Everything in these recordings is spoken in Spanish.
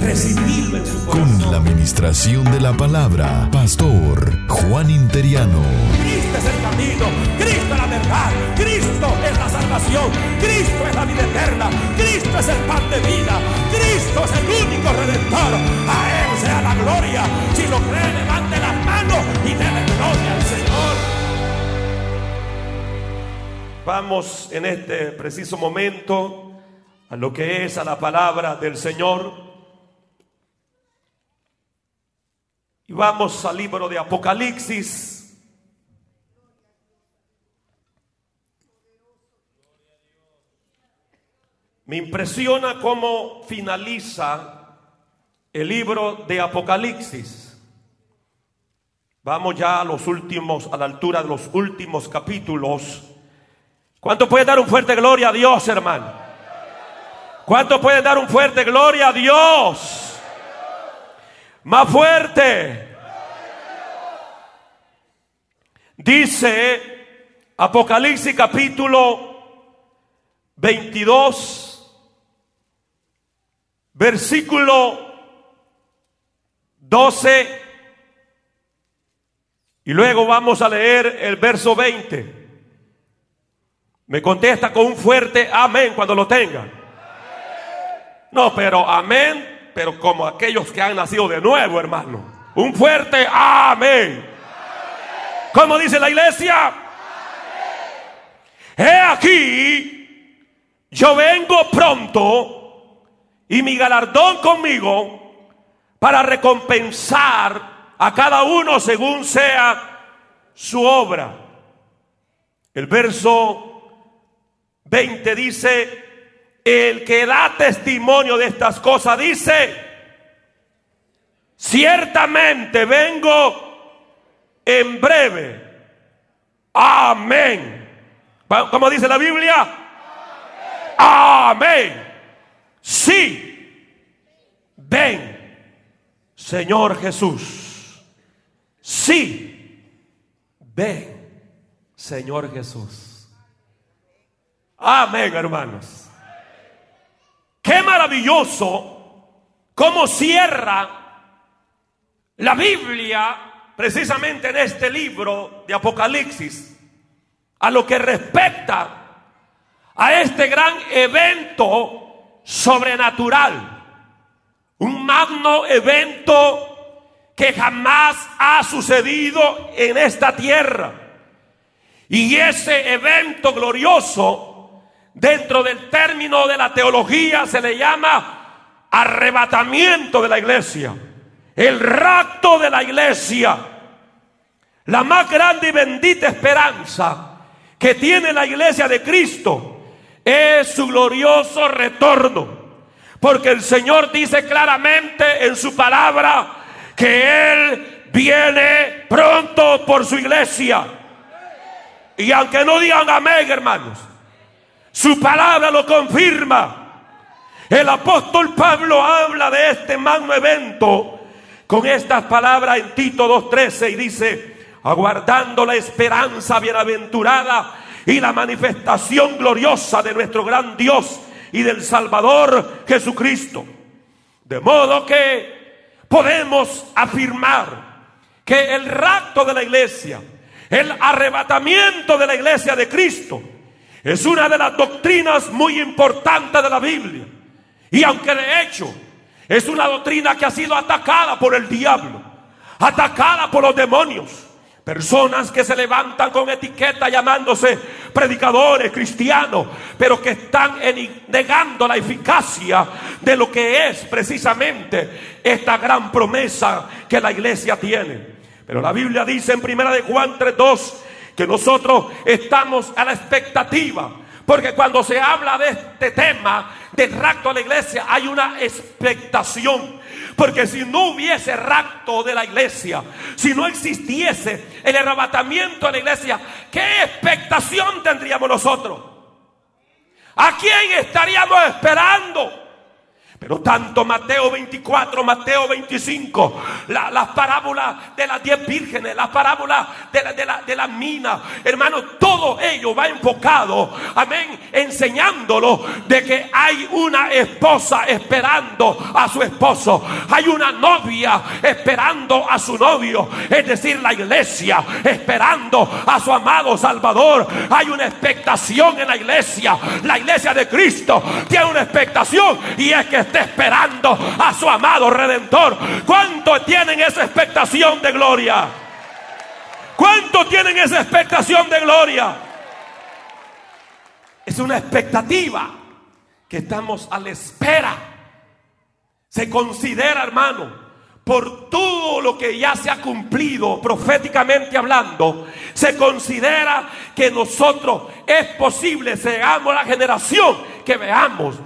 Recibirlo en su corazón. Con la administración de la palabra, Pastor Juan Interiano. Cristo es el camino, Cristo es la verdad, Cristo es la salvación, Cristo es la vida eterna, Cristo es el pan de vida, Cristo es el único redentor. A Él sea la gloria. Si lo cree, levante las manos y déle gloria al Señor. Vamos en este preciso momento a lo que es a la palabra del Señor. Y vamos al libro de Apocalipsis. Me impresiona cómo finaliza el libro de Apocalipsis. Vamos ya a los últimos, a la altura de los últimos capítulos. ¿Cuánto puede dar un fuerte gloria a Dios, hermano? ¿Cuánto puede dar un fuerte gloria a Dios? Más fuerte. Dice Apocalipsis capítulo 22, versículo 12. Y luego vamos a leer el verso 20. Me contesta con un fuerte amén cuando lo tenga. No, pero amén, pero como aquellos que han nacido de nuevo, hermano. Un fuerte amén. ¿Cómo dice la iglesia? He aquí, yo vengo pronto y mi galardón conmigo para recompensar a cada uno según sea su obra. El verso 20 dice, el que da testimonio de estas cosas dice, ciertamente vengo en breve. Amén. ¿Cómo dice la Biblia? Amén. Sí. Ven, Señor Jesús. Sí. Ven, Señor Jesús. Amén, hermanos. Qué maravilloso cómo cierra la Biblia precisamente en este libro de Apocalipsis a lo que respecta a este gran evento sobrenatural. Un magno evento que jamás ha sucedido en esta tierra. Y ese evento glorioso, dentro del término de la teología, se le llama arrebatamiento de la iglesia. El rapto de la iglesia. La más grande y bendita esperanza que tiene la iglesia de Cristo es su glorioso retorno. Porque el Señor dice claramente en su palabra que Él viene pronto por su iglesia. Y aunque no digan amén, hermanos, su palabra lo confirma. El apóstol Pablo habla de este magno evento con estas palabras en Tito 2.13 y dice, aguardando la esperanza bienaventurada y la manifestación gloriosa de nuestro gran Dios y del Salvador Jesucristo. De modo que podemos afirmar que el rapto de la iglesia, el arrebatamiento de la iglesia de Cristo, es una de las doctrinas muy importantes de la Biblia. Y aunque de hecho es una doctrina que ha sido atacada por el diablo, atacada por los demonios, Personas que se levantan con etiqueta llamándose predicadores cristianos, pero que están negando la eficacia de lo que es precisamente esta gran promesa que la iglesia tiene. Pero la Biblia dice en primera de Juan 3:2 que nosotros estamos a la expectativa, porque cuando se habla de este tema del rapto a la iglesia hay una expectación. Porque si no hubiese rapto de la iglesia, si no existiese el arrebatamiento de la iglesia, ¿qué expectación tendríamos nosotros? ¿A quién estaríamos esperando? Pero tanto Mateo 24, Mateo 25, la, las parábolas de las diez vírgenes, las parábolas de la, de, la, de la mina, hermano, todo ello va enfocado, amén, enseñándolo de que hay una esposa esperando a su esposo, hay una novia esperando a su novio, es decir, la iglesia esperando a su amado Salvador, hay una expectación en la iglesia, la iglesia de Cristo tiene una expectación y es que esperando a su amado redentor. ¿Cuántos tienen esa expectación de gloria? ¿Cuántos tienen esa expectación de gloria? Es una expectativa que estamos a la espera. Se considera, hermano, por todo lo que ya se ha cumplido proféticamente hablando, se considera que nosotros es posible, seamos la generación que veamos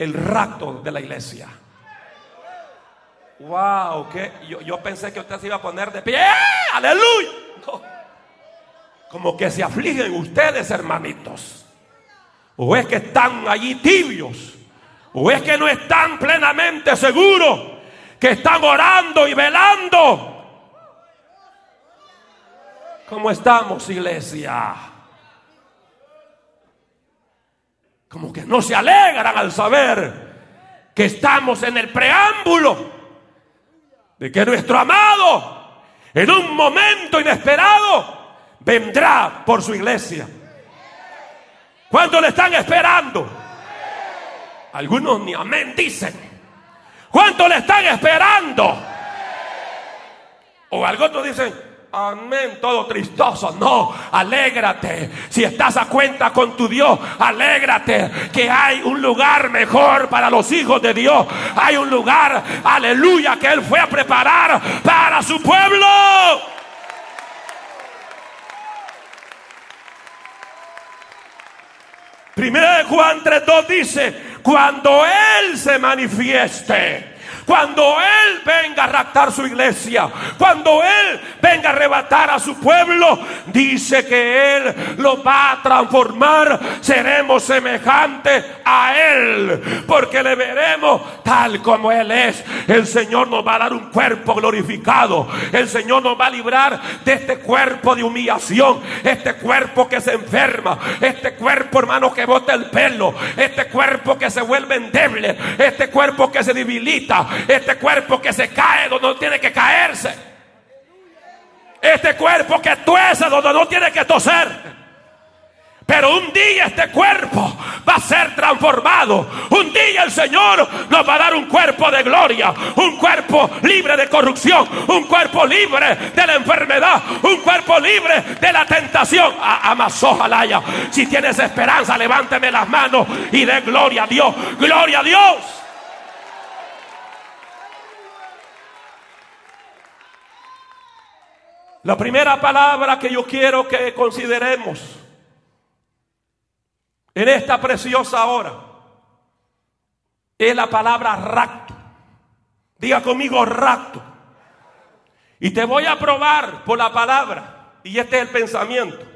el rapto de la iglesia. Wow, que yo, yo, pensé que usted se iba a poner de pie. Aleluya. Como que se afligen ustedes, hermanitos. O es que están allí tibios. O es que no están plenamente seguros. Que están orando y velando. ¿Cómo estamos, iglesia? Como que no se alegran al saber que estamos en el preámbulo de que nuestro amado en un momento inesperado vendrá por su iglesia. ¿Cuánto le están esperando? Algunos ni amén dicen. ¿Cuánto le están esperando? O algunos dicen, Amén, todo tristoso. No, alégrate. Si estás a cuenta con tu Dios, alégrate que hay un lugar mejor para los hijos de Dios. Hay un lugar, aleluya, que Él fue a preparar para su pueblo. Primera de Juan 3.2 dice, cuando Él se manifieste cuando Él venga a raptar su iglesia, cuando Él venga a arrebatar a su pueblo, dice que Él lo va a transformar. Seremos semejantes a Él, porque le veremos tal como Él es. El Señor nos va a dar un cuerpo glorificado. El Señor nos va a librar de este cuerpo de humillación, este cuerpo que se enferma, este cuerpo, hermano, que bota el pelo, este cuerpo que se vuelve endeble, este cuerpo que se debilita, este cuerpo que se cae donde no tiene que caerse. Este cuerpo que tuese donde no tiene que toser. Pero un día este cuerpo va a ser transformado. Un día el Señor nos va a dar un cuerpo de gloria. Un cuerpo libre de corrupción. Un cuerpo libre de la enfermedad. Un cuerpo libre de la tentación. Amazojalaya. Si tienes esperanza, levánteme las manos y dé gloria a Dios. Gloria a Dios. La primera palabra que yo quiero que consideremos en esta preciosa hora es la palabra rapto. Diga conmigo rapto. Y te voy a probar por la palabra. Y este es el pensamiento.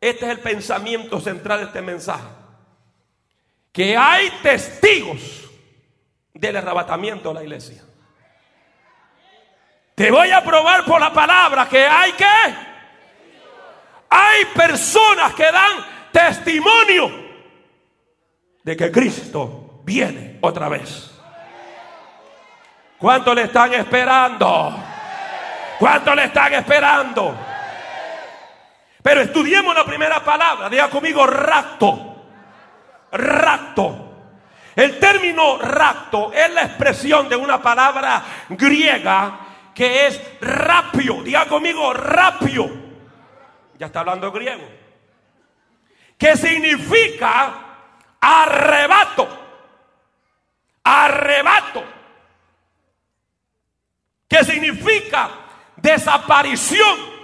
Este es el pensamiento central de este mensaje. Que hay testigos del arrebatamiento de la iglesia. Te voy a probar por la palabra que hay que. Hay personas que dan testimonio de que Cristo viene otra vez. ¿Cuánto le están esperando? ¿Cuánto le están esperando? Pero estudiemos la primera palabra. Diga conmigo rapto. Rapto. El término rapto es la expresión de una palabra griega que es rápido. Diga conmigo, rápido. Ya está hablando griego. Que significa arrebato. Arrebato. Que significa desaparición.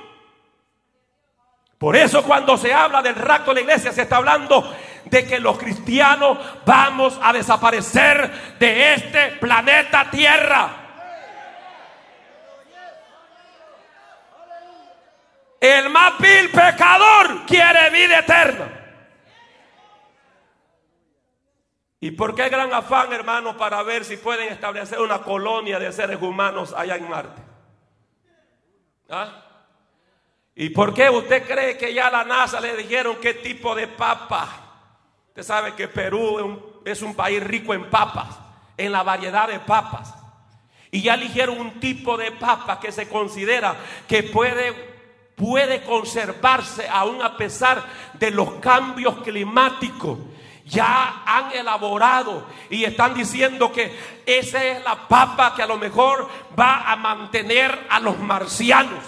Por eso cuando se habla del rapto de la iglesia se está hablando de que los cristianos vamos a desaparecer de este planeta Tierra. El más vil pecador quiere vida eterna. ¿Y por qué gran afán, hermano, para ver si pueden establecer una colonia de seres humanos allá en Marte? ¿Ah? ¿Y por qué usted cree que ya a la NASA le dijeron qué tipo de papa? Usted sabe que Perú es un, es un país rico en papas, en la variedad de papas. Y ya eligieron un tipo de papa que se considera que puede puede conservarse aún a pesar de los cambios climáticos. Ya han elaborado y están diciendo que esa es la papa que a lo mejor va a mantener a los marcianos.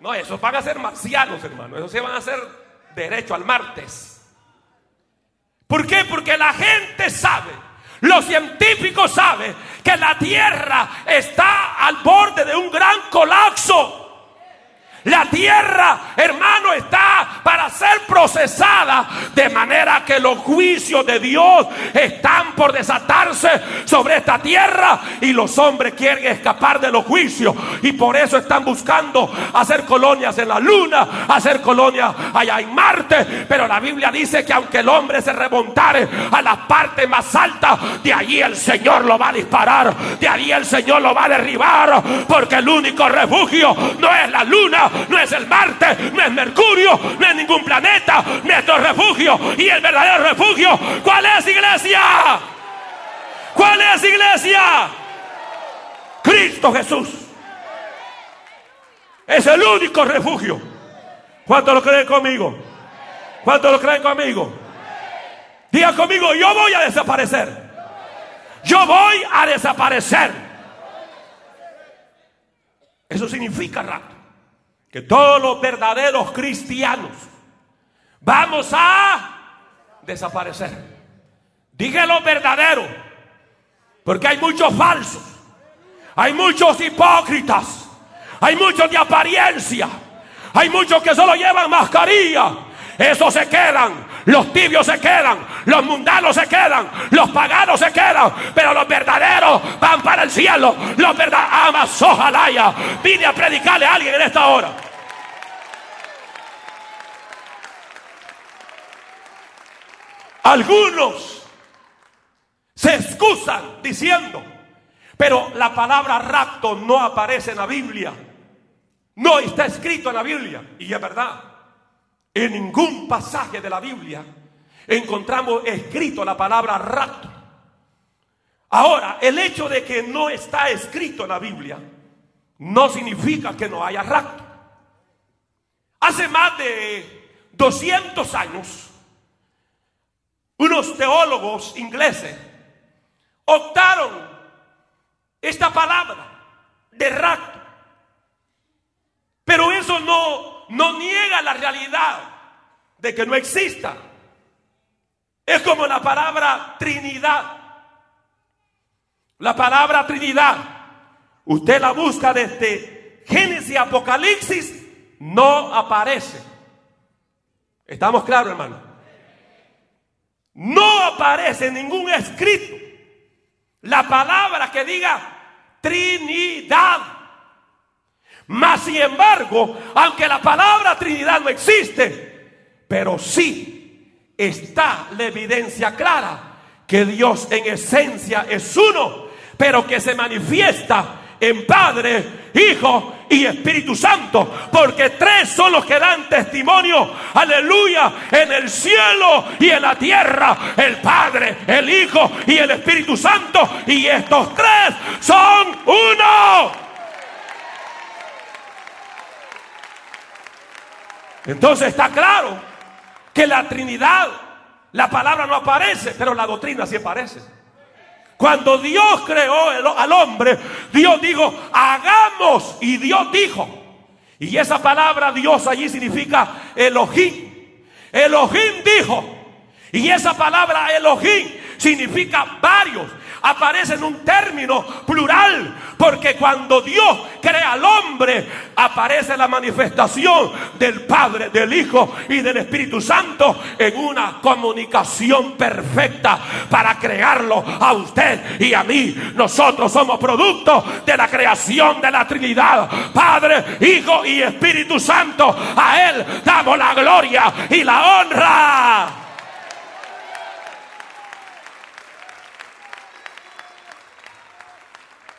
No, esos van a ser marcianos, hermano. Esos se van a hacer derecho al martes. ¿Por qué? Porque la gente sabe los científicos saben que la Tierra está al borde de un gran colapso. La tierra, hermano, está para ser procesada de manera que los juicios de Dios están por desatarse sobre esta tierra y los hombres quieren escapar de los juicios. Y por eso están buscando hacer colonias en la luna, hacer colonias allá en Marte, pero la Biblia dice que aunque el hombre se remontare a la parte más alta, de allí el Señor lo va a disparar, de allí el Señor lo va a derribar, porque el único refugio no es la luna, no es el Marte, no es Mercurio, no es ningún planeta, nuestro refugio y el verdadero refugio. ¿Cuál es iglesia? ¿Cuál es iglesia? Cristo Jesús. Es el único refugio. ¿Cuántos lo creen conmigo? ¿Cuántos lo creen conmigo? Diga conmigo, yo voy a desaparecer. Yo voy a desaparecer. Eso significa rato que todos los verdaderos cristianos vamos a desaparecer. Dije los verdaderos, porque hay muchos falsos, hay muchos hipócritas, hay muchos de apariencia, hay muchos que solo llevan mascarilla. Esos se quedan, los tibios se quedan, los mundanos se quedan, los paganos se quedan, pero los verdaderos van para el cielo. Los verdaderos, amas, ojalá Vine a predicarle a alguien en esta hora. Algunos se excusan diciendo, pero la palabra rapto no aparece en la Biblia. No está escrito en la Biblia. Y es verdad. En ningún pasaje de la Biblia encontramos escrito la palabra rapto. Ahora, el hecho de que no está escrito en la Biblia no significa que no haya rapto. Hace más de 200 años, unos teólogos ingleses optaron esta palabra de rapto. Pero eso no, no niega la realidad de que no exista. Es como la palabra Trinidad. La palabra Trinidad, usted la busca desde Génesis Apocalipsis, no aparece. ¿Estamos claros, hermano? No aparece ningún escrito la palabra que diga Trinidad. Mas, sin embargo, aunque la palabra Trinidad no existe, pero sí está la evidencia clara que Dios en esencia es uno, pero que se manifiesta en Padre, Hijo y Espíritu Santo, porque tres son los que dan testimonio, aleluya, en el cielo y en la tierra, el Padre, el Hijo y el Espíritu Santo, y estos tres son uno. Entonces está claro que la Trinidad, la palabra no aparece, pero la doctrina sí aparece. Cuando Dios creó al hombre, Dios dijo, hagamos. Y Dios dijo. Y esa palabra Dios allí significa Elohim. Elohim dijo. Y esa palabra Elohim significa varios. Aparece en un término plural, porque cuando Dios crea al hombre, aparece la manifestación del Padre, del Hijo y del Espíritu Santo en una comunicación perfecta para crearlo a usted y a mí. Nosotros somos producto de la creación de la Trinidad, Padre, Hijo y Espíritu Santo. A Él damos la gloria y la honra.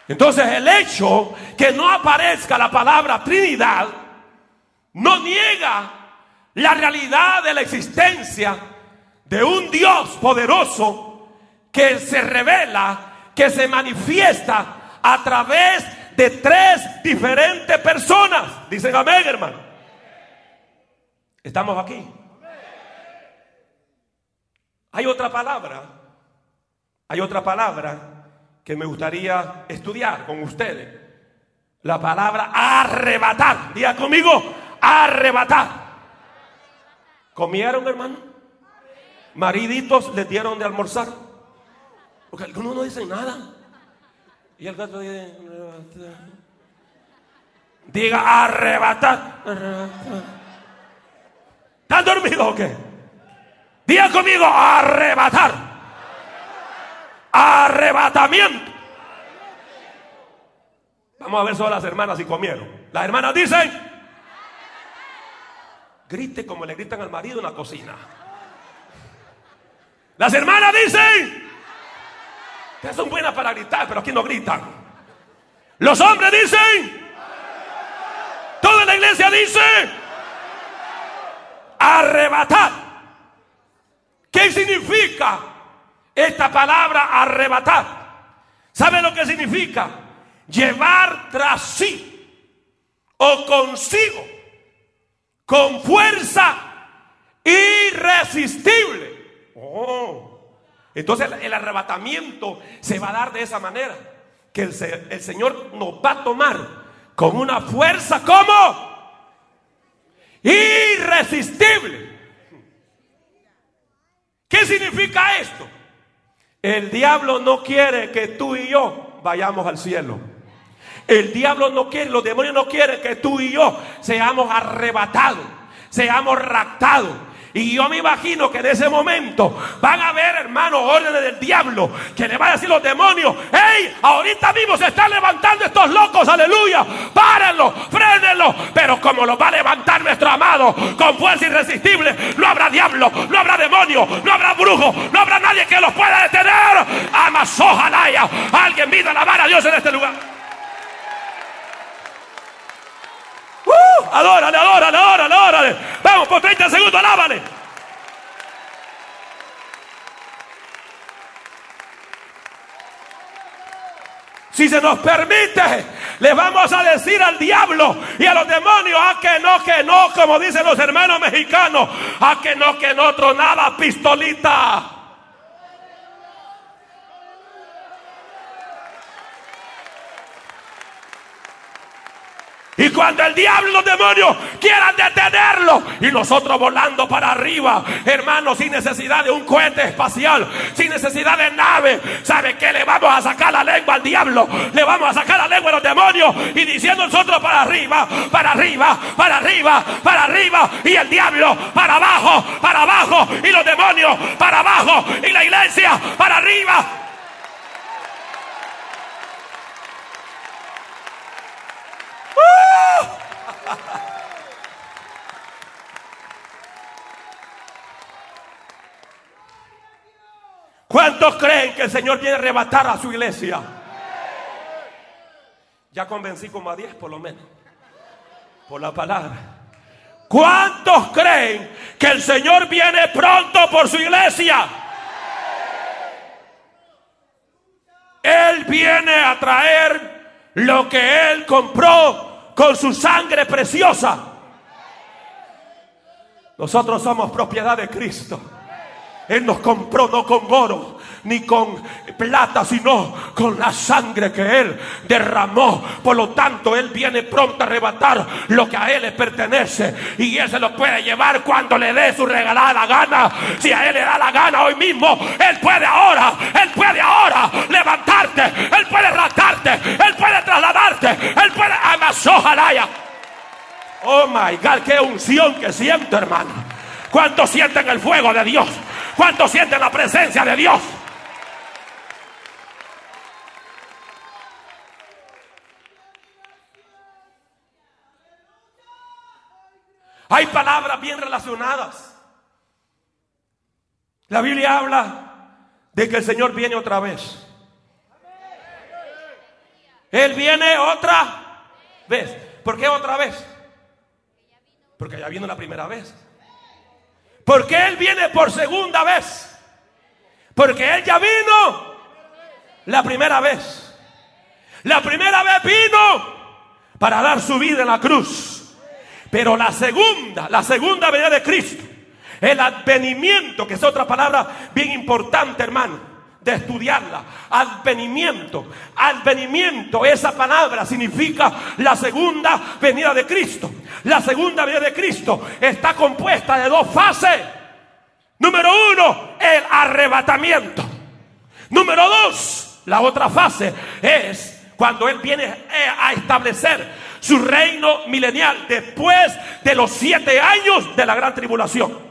Entonces el hecho que no aparezca la palabra Trinidad no niega la realidad de la existencia de un Dios poderoso que se revela, que se manifiesta a través de tres diferentes personas. Dicen amén, hermano. Estamos aquí. Hay otra palabra, hay otra palabra que me gustaría estudiar con ustedes. La palabra arrebatar. Diga conmigo, arrebatar. ¿Comieron, hermano? Mariditos les dieron de almorzar. Porque algunos no dicen nada. Y el gato dice, diga arrebatar. ¿Están dormidos o qué? Diga conmigo, arrebatar arrebatamiento. Vamos a ver solo las hermanas si comieron. Las hermanas dicen, grite como le gritan al marido en la cocina. Las hermanas dicen, que son buenas para gritar, pero aquí no gritan. Los hombres dicen, toda la iglesia dice, arrebatar. ¿Qué significa esta palabra arrebatar. ¿Sabe lo que significa? Llevar tras sí o consigo con fuerza irresistible. Oh. Entonces el arrebatamiento se va a dar de esa manera. Que el, el Señor nos va a tomar con una fuerza como irresistible. ¿Qué significa esto? El diablo no quiere que tú y yo vayamos al cielo. El diablo no quiere, los demonios no quieren que tú y yo seamos arrebatados, seamos raptados. Y yo me imagino que en ese momento van a ver, hermanos, órdenes del diablo que le van a decir los demonios: ¡Hey! Ahorita mismo se están levantando estos locos, aleluya. Párenlo, frénenlo. Pero como lo va a levantar nuestro amado con fuerza irresistible, no habrá diablo, no habrá demonio, no habrá brujo, no habrá nadie que los pueda detener. Amas, ojalá alguien vino a alabar a Dios en este lugar. Uh, adórale, adórale, adórale, adórale. Vamos por 30 segundos, alábale. Si se nos permite, le vamos a decir al diablo y a los demonios, a que no, que no, como dicen los hermanos mexicanos, a que no, que no, tronada pistolita. Y cuando el diablo y los demonios quieran detenerlo y nosotros volando para arriba, hermanos, sin necesidad de un cohete espacial, sin necesidad de nave, ¿sabe qué? Le vamos a sacar la lengua al diablo, le vamos a sacar la lengua a los demonios y diciendo nosotros para arriba, para arriba, para arriba, para arriba y el diablo para abajo, para abajo y los demonios para abajo y la iglesia para arriba. ¿Cuántos creen que el Señor viene a arrebatar a su iglesia? Ya convencí como a 10 por lo menos. Por la palabra. ¿Cuántos creen que el Señor viene pronto por su iglesia? Él viene a traer lo que Él compró con su sangre preciosa. Nosotros somos propiedad de Cristo. Él nos compró no con oro ni con plata, sino con la sangre que Él derramó. Por lo tanto, Él viene pronto a arrebatar lo que a Él le pertenece. Y Él se lo puede llevar cuando le dé su regalada gana. Si a Él le da la gana hoy mismo, Él puede ahora, Él puede ahora levantarte, Él puede ratarte, Él puede trasladarte, Él puede amasó jalaya. Oh my God, qué unción que siento, hermano. ¿Cuántos sienten el fuego de Dios? ¿Cuántos sienten la presencia de Dios? Hay palabras bien relacionadas. La Biblia habla de que el Señor viene otra vez. Él viene otra vez. ¿Por qué otra vez? Porque ya vino la primera vez. ¿Por qué Él viene por segunda vez? Porque Él ya vino la primera vez. La primera vez vino para dar su vida en la cruz. Pero la segunda, la segunda venida de Cristo, el advenimiento, que es otra palabra bien importante, hermano, de estudiarla. Advenimiento. Advenimiento, esa palabra significa la segunda venida de Cristo. La segunda venida de Cristo está compuesta de dos fases. Número uno, el arrebatamiento. Número dos, la otra fase es cuando Él viene a establecer su reino milenial después de los siete años de la gran tribulación.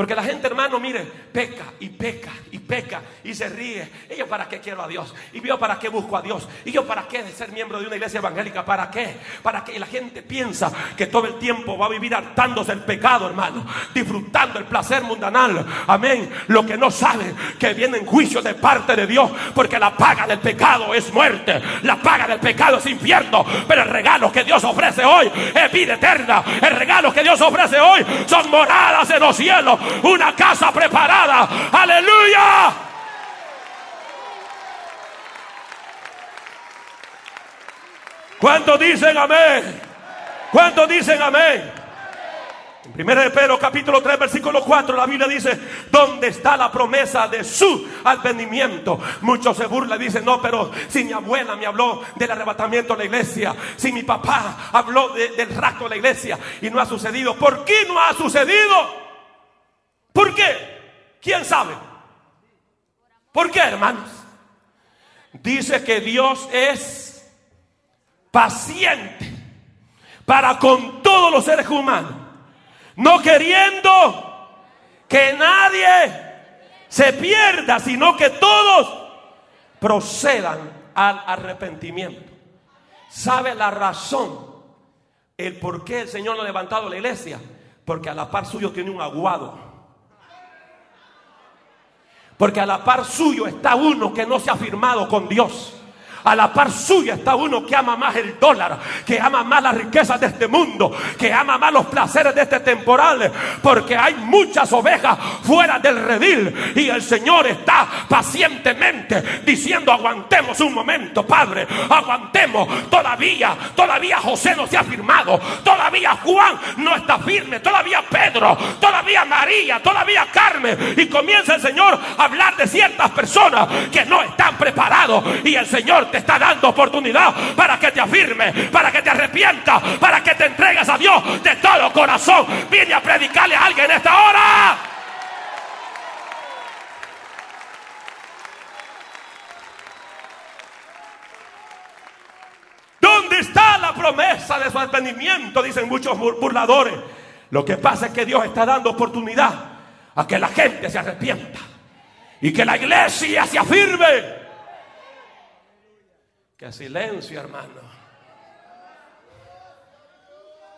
Porque la gente, hermano, mire, peca y peca y peca y se ríe. ¿Y yo para qué quiero a Dios? ¿Y yo para qué busco a Dios? ¿Y yo para qué de ser miembro de una iglesia evangélica? ¿Para qué? Para que la gente piensa que todo el tiempo va a vivir hartándose el pecado, hermano. Disfrutando el placer mundanal. Amén. Lo que no sabe que viene en juicio de parte de Dios. Porque la paga del pecado es muerte. La paga del pecado es infierno. Pero el regalo que Dios ofrece hoy es vida eterna. El regalo que Dios ofrece hoy son moradas en los cielos una casa preparada. Aleluya. ¿Cuántos dicen amén? ¿Cuántos dicen amén? En 1 de Pedro capítulo 3 versículo 4 la Biblia dice, ¿dónde está la promesa de su advenimiento? Muchos se burlan y dicen, no, pero si mi abuela me habló del arrebatamiento de la iglesia, si mi papá habló del rapto de la iglesia y no ha sucedido, ¿por qué no ha sucedido? ¿Por qué? ¿Quién sabe? ¿Por qué, hermanos? Dice que Dios es paciente para con todos los seres humanos, no queriendo que nadie se pierda, sino que todos procedan al arrepentimiento. ¿Sabe la razón? El por qué el Señor no ha levantado la iglesia. Porque a la par suyo tiene un aguado. Porque a la par suyo está uno que no se ha firmado con Dios. A la par suya está uno que ama más el dólar, que ama más las riquezas de este mundo, que ama más los placeres de este temporal, porque hay muchas ovejas fuera del redil y el Señor está pacientemente diciendo aguantemos un momento, Padre, aguantemos, todavía, todavía José no se ha firmado, todavía Juan no está firme, todavía Pedro, todavía María, todavía Carmen. Y comienza el Señor a hablar de ciertas personas que no están preparados. Y el Señor te está dando oportunidad para que te afirme, para que te arrepientas, para que te entregues a Dios de todo corazón. Viene a predicarle a alguien en esta hora. ¿Dónde está la promesa de su advenimiento? Dicen muchos burladores. Lo que pasa es que Dios está dando oportunidad a que la gente se arrepienta y que la iglesia se afirme. Que silencio, hermano.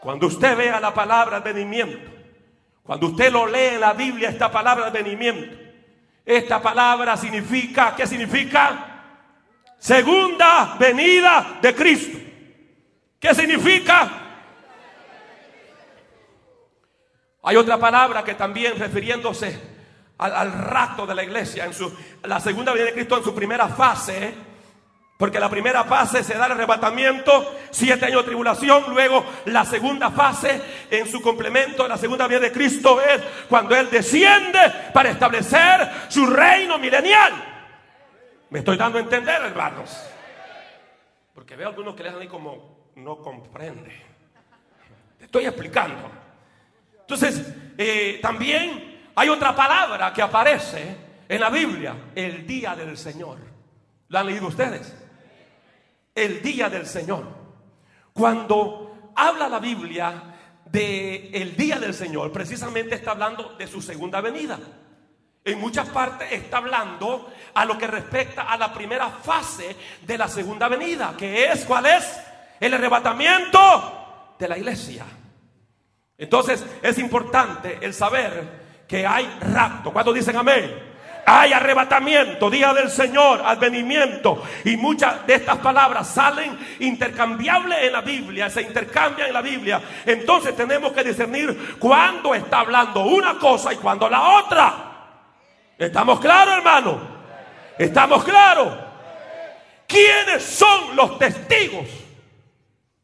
Cuando usted vea la palabra venimiento, cuando usted lo lee en la Biblia, esta palabra venimiento, esta palabra significa, ¿qué significa? Segunda venida de Cristo. ¿Qué significa? Hay otra palabra que también refiriéndose al, al rato de la iglesia, en su, la segunda venida de Cristo en su primera fase, Porque la primera fase se da el arrebatamiento, siete años de tribulación. Luego la segunda fase, en su complemento, la segunda vía de Cristo es cuando Él desciende para establecer su reino milenial. Me estoy dando a entender, hermanos. Porque veo algunos que le dan ahí como no comprende. Te estoy explicando. Entonces, eh, también hay otra palabra que aparece en la Biblia, el día del Señor. ¿Lo han leído ustedes? El día del Señor. Cuando habla la Biblia de el día del Señor, precisamente está hablando de su segunda venida. En muchas partes está hablando a lo que respecta a la primera fase de la segunda venida, que es cuál es el arrebatamiento de la iglesia. Entonces es importante el saber que hay rapto. ¿Cuántos dicen amén? Hay arrebatamiento, día del Señor, advenimiento. Y muchas de estas palabras salen intercambiables en la Biblia, se intercambian en la Biblia. Entonces tenemos que discernir cuándo está hablando una cosa y cuándo la otra. ¿Estamos claros, hermano? ¿Estamos claros? ¿Quiénes son los testigos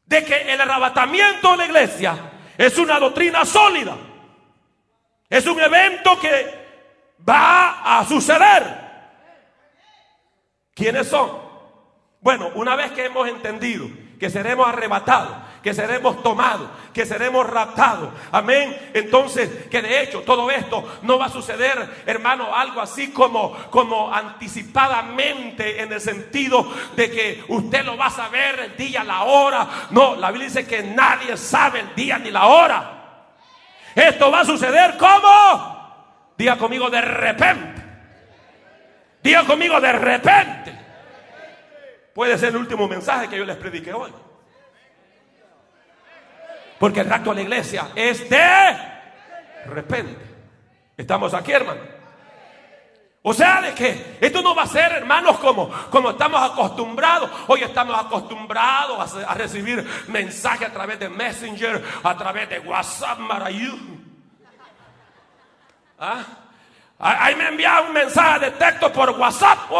de que el arrebatamiento de la iglesia es una doctrina sólida? Es un evento que va a suceder. ¿Quiénes son? Bueno, una vez que hemos entendido que seremos arrebatados, que seremos tomados, que seremos raptados, amén. Entonces, que de hecho todo esto no va a suceder, hermano, algo así como, como anticipadamente en el sentido de que usted lo va a saber el día, la hora. No, la Biblia dice que nadie sabe el día ni la hora. Esto va a suceder como Diga conmigo de repente. Diga conmigo de repente. Puede ser el último mensaje que yo les predique hoy. Porque el rapto de la iglesia es de repente. Estamos aquí, hermano. O sea, de que esto no va a ser, hermanos, como, como estamos acostumbrados. Hoy estamos acostumbrados a, recibir mensajes a través de Messenger, a través de WhatsApp, Marayu. ¿Ah? Ahí me envía un mensaje de texto por WhatsApp.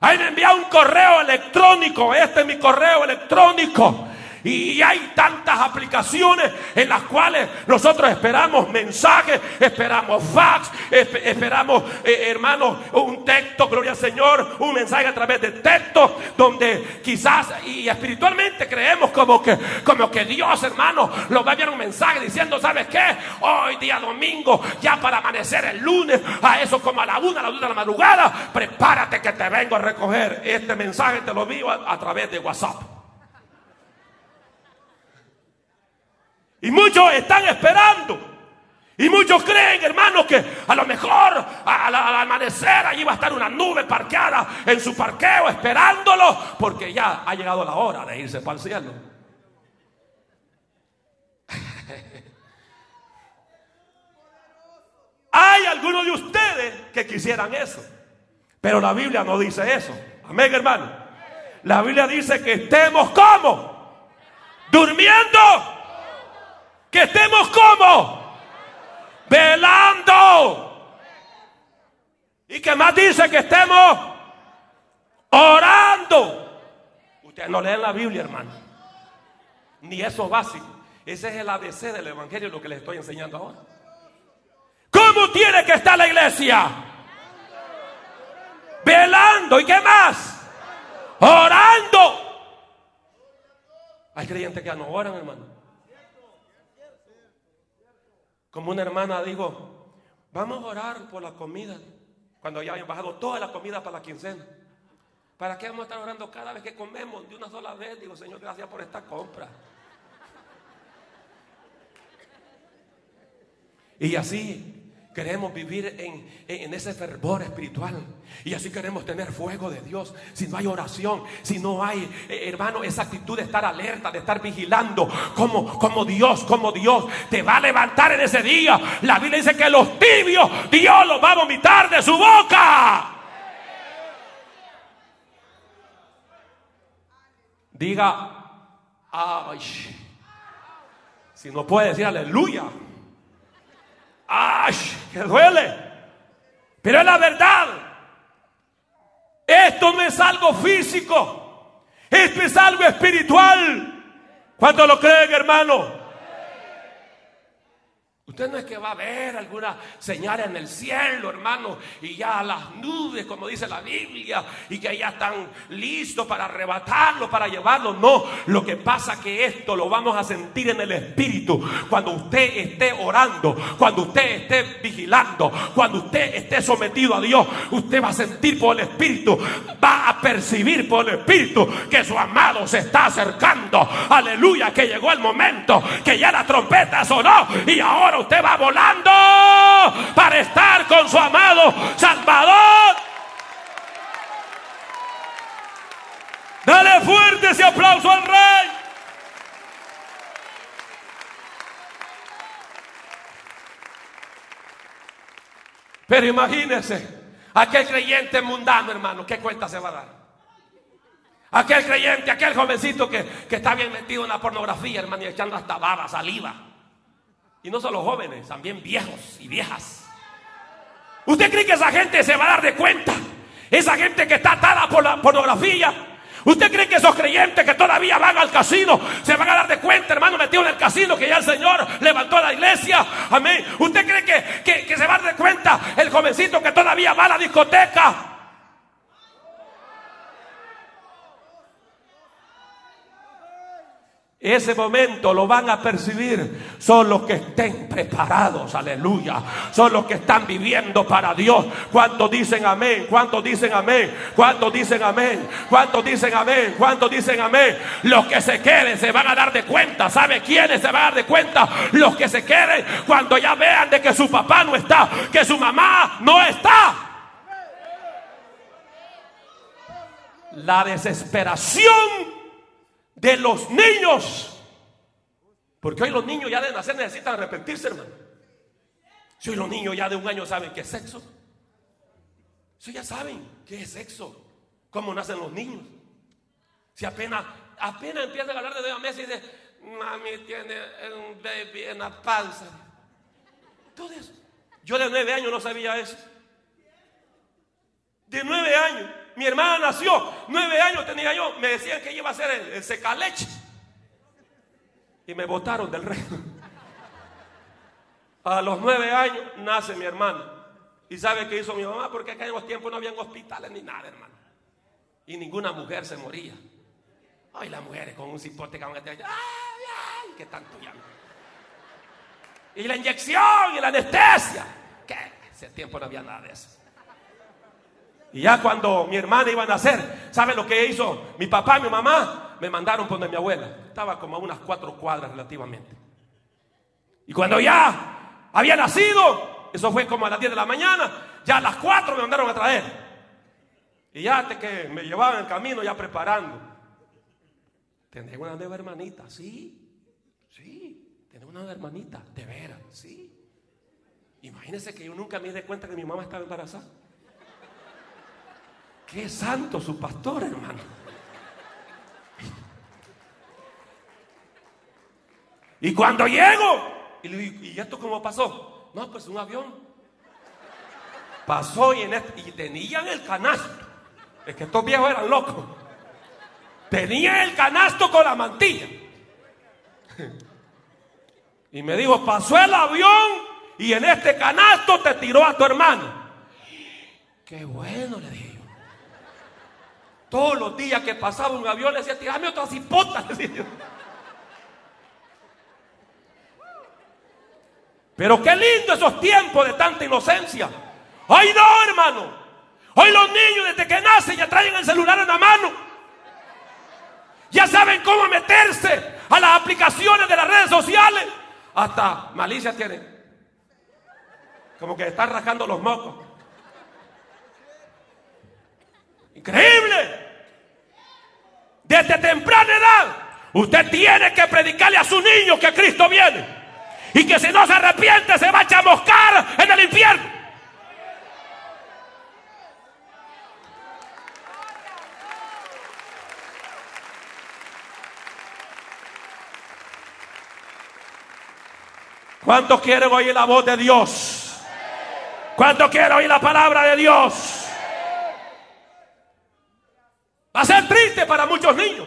Ahí me envía un correo electrónico. Este es mi correo electrónico. Y hay tantas aplicaciones en las cuales nosotros esperamos mensajes, esperamos fax, esperamos, eh, hermanos, un texto, gloria al Señor, un mensaje a través de texto, donde quizás y espiritualmente creemos como que, como que Dios, hermano, nos va a enviar un mensaje diciendo, ¿sabes qué? Hoy día domingo, ya para amanecer el lunes, a eso como a la una, a la una de la madrugada, prepárate que te vengo a recoger. Este mensaje te lo envío a través de WhatsApp. Y muchos están esperando. Y muchos creen, hermanos, que a lo mejor al, amanecer allí va a estar una nube parqueada en su parqueo esperándolo, porque ya ha llegado la hora de irse para el cielo. Hay algunos de ustedes que quisieran eso, pero la Biblia no dice eso. Amén, hermano. La Biblia dice que estemos como durmiendo que estemos como velando. Y que más dice que estemos orando. Ustedes no leen la Biblia, hermano. Ni eso básico. Ese es el ABC del Evangelio, lo que les estoy enseñando ahora. ¿Cómo tiene que estar la iglesia? Velando. ¿Y qué más? Orando. Hay creyentes que no oran, hermano. Como una hermana dijo, vamos a orar por la comida. Cuando ya hayan bajado toda la comida para la quincena. ¿Para qué vamos a estar orando cada vez que comemos de una sola vez? Digo, Señor, gracias por esta compra. Y así Queremos vivir en, ese fervor espiritual. Y así queremos tener fuego de Dios. Si no hay oración, si no hay, eh, hermano, esa actitud de estar alerta, de estar vigilando, como, como Dios, como Dios te va a levantar en ese día. La Biblia dice que los tibios, Dios los va a vomitar de su boca. Diga, ay, si no puede decir aleluya. ¡Ay! ¡Que duele! Pero es la verdad. Esto no es algo físico, esto es algo espiritual. ¿Cuánto lo creen, hermano? Usted no es que va a ver alguna señal en el cielo, hermano, y ya las nubes, como dice la Biblia, y que ya están listos para arrebatarlo, para llevarlo. No, lo que pasa es que esto lo vamos a sentir en el Espíritu. Cuando usted esté orando, cuando usted esté vigilando, cuando usted esté sometido a Dios, usted va a sentir por el Espíritu, va a percibir por el Espíritu que su amado se está acercando. Aleluya, que llegó el momento, que ya la trompeta sonó y ahora usted va volando para estar con su amado Salvador. Dale fuerte ese aplauso al rey. Pero imagínese, aquel creyente mundano, hermano, ¿qué cuenta se va a dar? Aquel creyente, aquel jovencito que, que está bien metido en la pornografía, hermano, y echando hasta baba, saliva. Y no solo jóvenes, también viejos y viejas. ¿Usted cree que esa gente se va a dar de cuenta? Esa gente que está atada por la pornografía. ¿Usted cree que esos creyentes que todavía van al casino se van a dar de cuenta, hermano, metido en el casino, que ya el Señor levantó la iglesia? Amén. ¿Usted cree que, que, que se va a dar de cuenta el jovencito que todavía va a la discoteca? Ese momento lo van a percibir. Son los que estén preparados, aleluya. Son los que están viviendo para Dios. ¿Cuántos dicen amén? ¿Cuántos dicen amén? ¿Cuántos dicen amén? ¿Cuántos dicen amén? ¿Cuántos dicen amén? Los que se queden se van a dar de cuenta. ¿Sabe quiénes se van a dar de cuenta? Los que se queden cuando ya vean de que su papá no está, que su mamá no está. La desesperación de los niños. Porque hoy los niños ya de nacer necesitan arrepentirse, hermano. Si hoy los niños ya de un año saben qué es sexo. Si ya saben qué es sexo. Cómo nacen los niños. Si apenas, apenas empiezan a hablar de dos meses y dicen, mami tiene un baby en la panza. Todo eso. Yo de nueve años no sabía eso. De nueve años. Mi hermana nació, nueve años tenía yo. Me decían que iba a ser el, el secaleche. Y me botaron del reino. A los nueve años nace mi hermana. ¿Y sabe qué hizo mi mamá? Porque en los tiempos no habían hospitales ni nada, hermano. Y ninguna mujer se moría. Ay, las mujeres con un cipote que van a tener. ¡Ay, ay! ¿Qué tanto llaman? Y la inyección y la anestesia. ¿Qué? Ese tiempo no había nada de eso. Y ya cuando mi hermana iba a nacer, ¿sabe lo que hizo? Mi papá y mi mamá me mandaron donde mi abuela. Estaba como a unas cuatro cuadras relativamente. Y cuando ya había nacido, eso fue como a las 10 de la mañana, ya a las 4 me mandaron a traer. Y ya hasta que me llevaban el camino ya preparando. ¿Tenés una nueva hermanita? Sí, sí, tenés una nueva hermanita, de veras, sí. Imagínense que yo nunca me di cuenta que mi mamá estaba embarazada. Qué santo su pastor, hermano. Y cuando llego, y le digo, ¿y esto cómo pasó? No, pues un avión. Pasó y, en este- y tenían el canasto. Es que estos viejos eran locos. Tenían el canasto con la mantilla. Y me dijo, pasó el avión y en este canasto te tiró a tu hermano. Qué bueno, le dije. Todos los días que pasaba un avión le decía, tirame otra cipota. Pero qué lindo esos tiempos de tanta inocencia. Hoy no, hermano. Hoy los niños desde que nacen ya traen el celular en la mano. Ya saben cómo meterse a las aplicaciones de las redes sociales. Hasta malicia tienen. Como que están rascando los mocos. Increíble. Desde temprana edad, usted tiene que predicarle a su niño que Cristo viene. Y que si no se arrepiente, se va a chamuscar en el infierno. ¿Cuántos quieren oír la voz de Dios? ¿Cuántos quieren oír la palabra de Dios? Va a ser triste para muchos niños,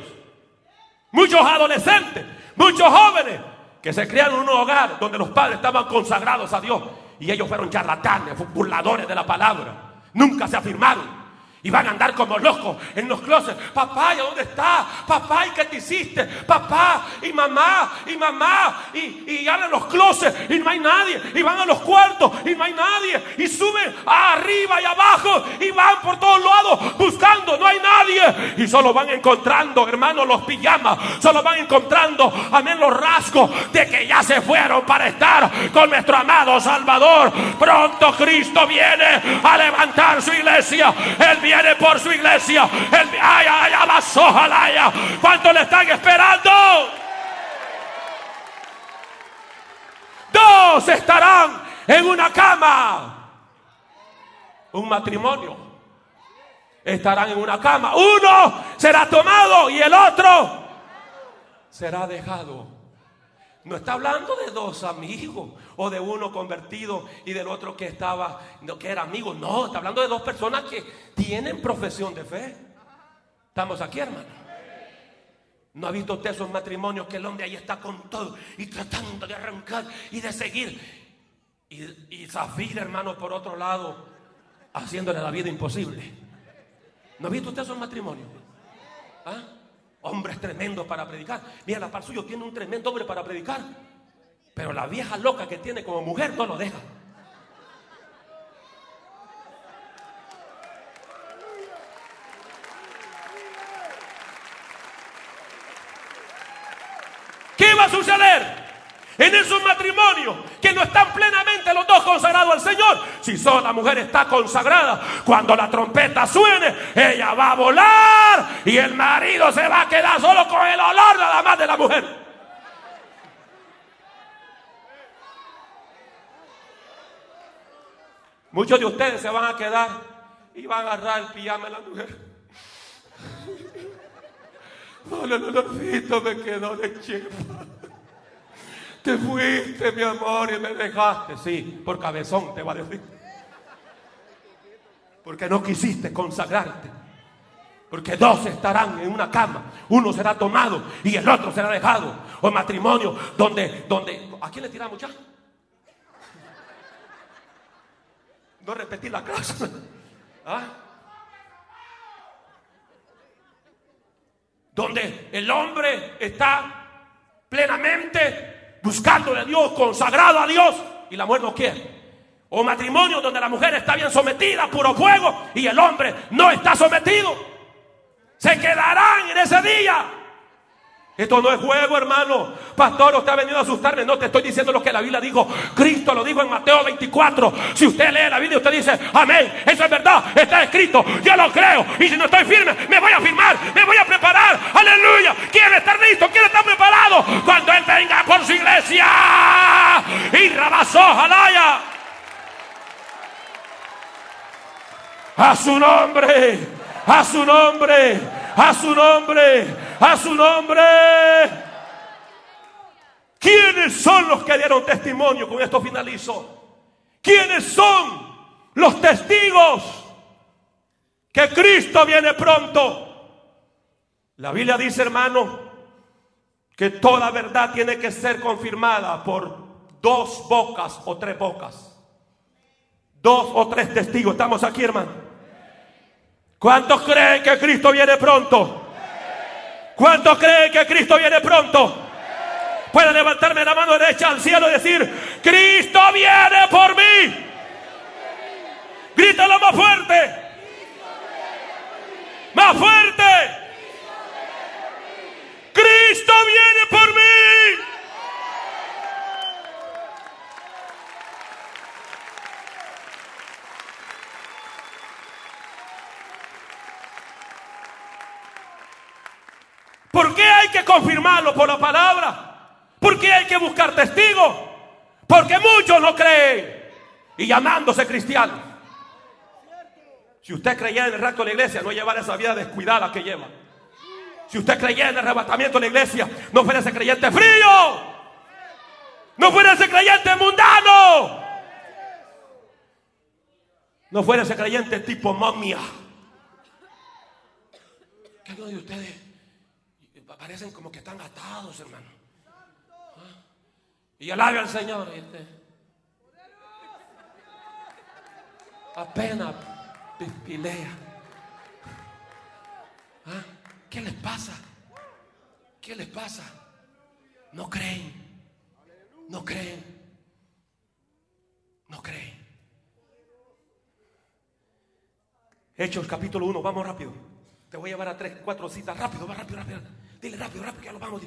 muchos adolescentes, muchos jóvenes que se criaron en un hogar donde los padres estaban consagrados a Dios y ellos fueron charlatanes, burladores de la palabra. Nunca se afirmaron. Y van a andar como locos en los closets. Papá, ¿y dónde está? Papá, ¿y qué te hiciste? Papá, y mamá, y mamá. Y, y a los closets y no hay nadie. Y van a los cuartos y no hay nadie. Y suben arriba y abajo y van por todos lados buscando. No hay nadie. Y solo van encontrando, hermanos, los pijamas. Solo van encontrando, amén, los rasgos de que ya se fueron para estar con nuestro amado Salvador. Pronto Cristo viene a levantar su iglesia. El viene por su iglesia. El, ay, ay, ay, ¿Cuánto le están esperando? Dos estarán en una cama. Un matrimonio. Estarán en una cama. Uno será tomado y el otro será dejado. No está hablando de dos amigos o de uno convertido y del otro que estaba, que era amigo. No, está hablando de dos personas que tienen profesión de fe. Estamos aquí, hermano. ¿No ha visto usted esos matrimonios que el hombre ahí está con todo y tratando de arrancar y de seguir? Y, y Zafir, hermano, por otro lado, haciéndole la vida imposible. ¿No ha visto usted esos matrimonios? ¿Ah? Hombres tremendos para predicar. Mira, la par suyo tiene un tremendo hombre para predicar. Pero la vieja loca que tiene como mujer no lo deja. ¿Qué va a suceder? en esos matrimonios que no están plenamente los dos consagrados al Señor. Si solo la mujer está consagrada, cuando la trompeta suene, ella va a volar y el marido se va a quedar solo con el olor nada más de la mujer. Muchos de ustedes se van a quedar y van a agarrar el pijama de la mujer. No, no, no, me quedó de chepa. Te fuiste, mi amor, y me dejaste. Sí, por cabezón te va a decir. Porque no quisiste consagrarte. Porque dos estarán en una cama. Uno será tomado y el otro será dejado. O matrimonio donde, donde. ¿A quién le tiramos ya? No repetir la clase. ¿Ah? Donde el hombre está plenamente buscando a Dios, consagrado a Dios, y la mujer no quiere. O matrimonio donde la mujer está bien sometida, puro fuego, y el hombre no está sometido. Se quedarán en ese día esto no es juego, hermano. Pastor, usted ha venido a asustarme. No te estoy diciendo lo que la Biblia dijo. Cristo lo dijo en Mateo 24. Si usted lee la Biblia, usted dice, amén. Eso es verdad. Está escrito. Yo lo creo. Y si no estoy firme, me voy a firmar. Me voy a preparar. Aleluya. ¿Quiere estar listo? ¿Quiere estar preparado? Cuando Él venga por su iglesia. Y rabasó, jalaya. A su nombre. A su nombre. A su nombre a su nombre. ¿Quiénes son los que dieron testimonio? Con esto finalizo. ¿Quiénes son los testigos que Cristo viene pronto? La Biblia dice, hermano, que toda verdad tiene que ser confirmada por dos bocas o tres bocas. Dos o tres testigos. Estamos aquí, hermano. ¿Cuántos creen que Cristo viene pronto? ¿Cuántos creen que Cristo viene pronto? Puede levantarme la mano derecha al cielo y decir, Cristo viene por mí. Grítalo más fuerte. Más fuerte. Cristo viene por mí. ¿Por qué hay que confirmarlo por la palabra? ¿Por qué hay que buscar testigos? Porque muchos no creen y llamándose cristianos. Si usted creyera en el rapto de la iglesia, no llevara esa vida descuidada que lleva. Si usted creyera en el arrebatamiento de la iglesia, no fuera ese creyente frío. No fuera ese creyente mundano. No fuera ese creyente tipo momia Que algunos de ustedes parecen como que están atados, hermano. ¿Ah? Y alabe al Señor. Apenas pilea. ¿Ah? ¿Qué les pasa? ¿Qué les pasa? No creen. No creen. No creen. Hechos capítulo 1, vamos rápido. Te voy a llevar a tres, cuatro citas. Rápido, va rápido, rápido. Dile rápido, rápido, ya lo vamos.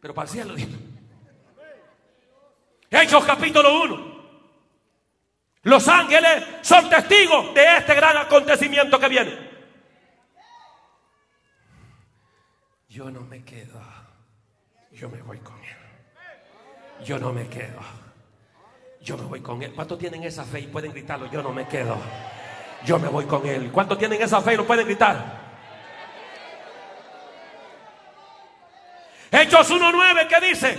Pero para el cielo. Hechos capítulo 1. Los ángeles son testigos de este gran acontecimiento que viene. Yo no me quedo. Yo me voy con él. Yo no me quedo. Yo me voy con él. ¿Cuántos tienen esa fe y pueden gritarlo? Yo no me quedo yo me voy con él. ¿Cuántos tienen esa fe y lo pueden gritar? Hechos 1.9, ¿qué dice?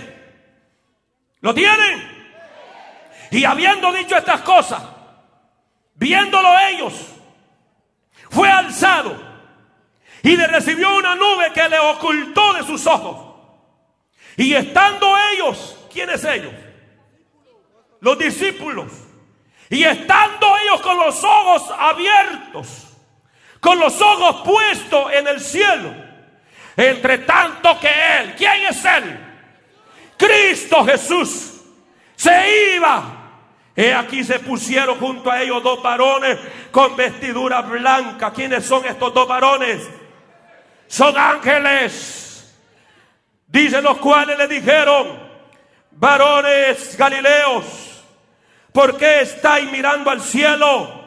¿Lo tienen? Y habiendo dicho estas cosas, viéndolo ellos, fue alzado y le recibió una nube que le ocultó de sus ojos. Y estando ellos, ¿quiénes ellos? Los discípulos y estando ellos con los ojos abiertos, con los ojos puestos en el cielo, entre tanto que Él, ¿quién es Él? Cristo Jesús, se iba. He aquí se pusieron junto a ellos dos varones con vestidura blanca. ¿Quiénes son estos dos varones? Son ángeles. Dicen los cuales le dijeron, varones galileos ¿Por qué estáis mirando al cielo?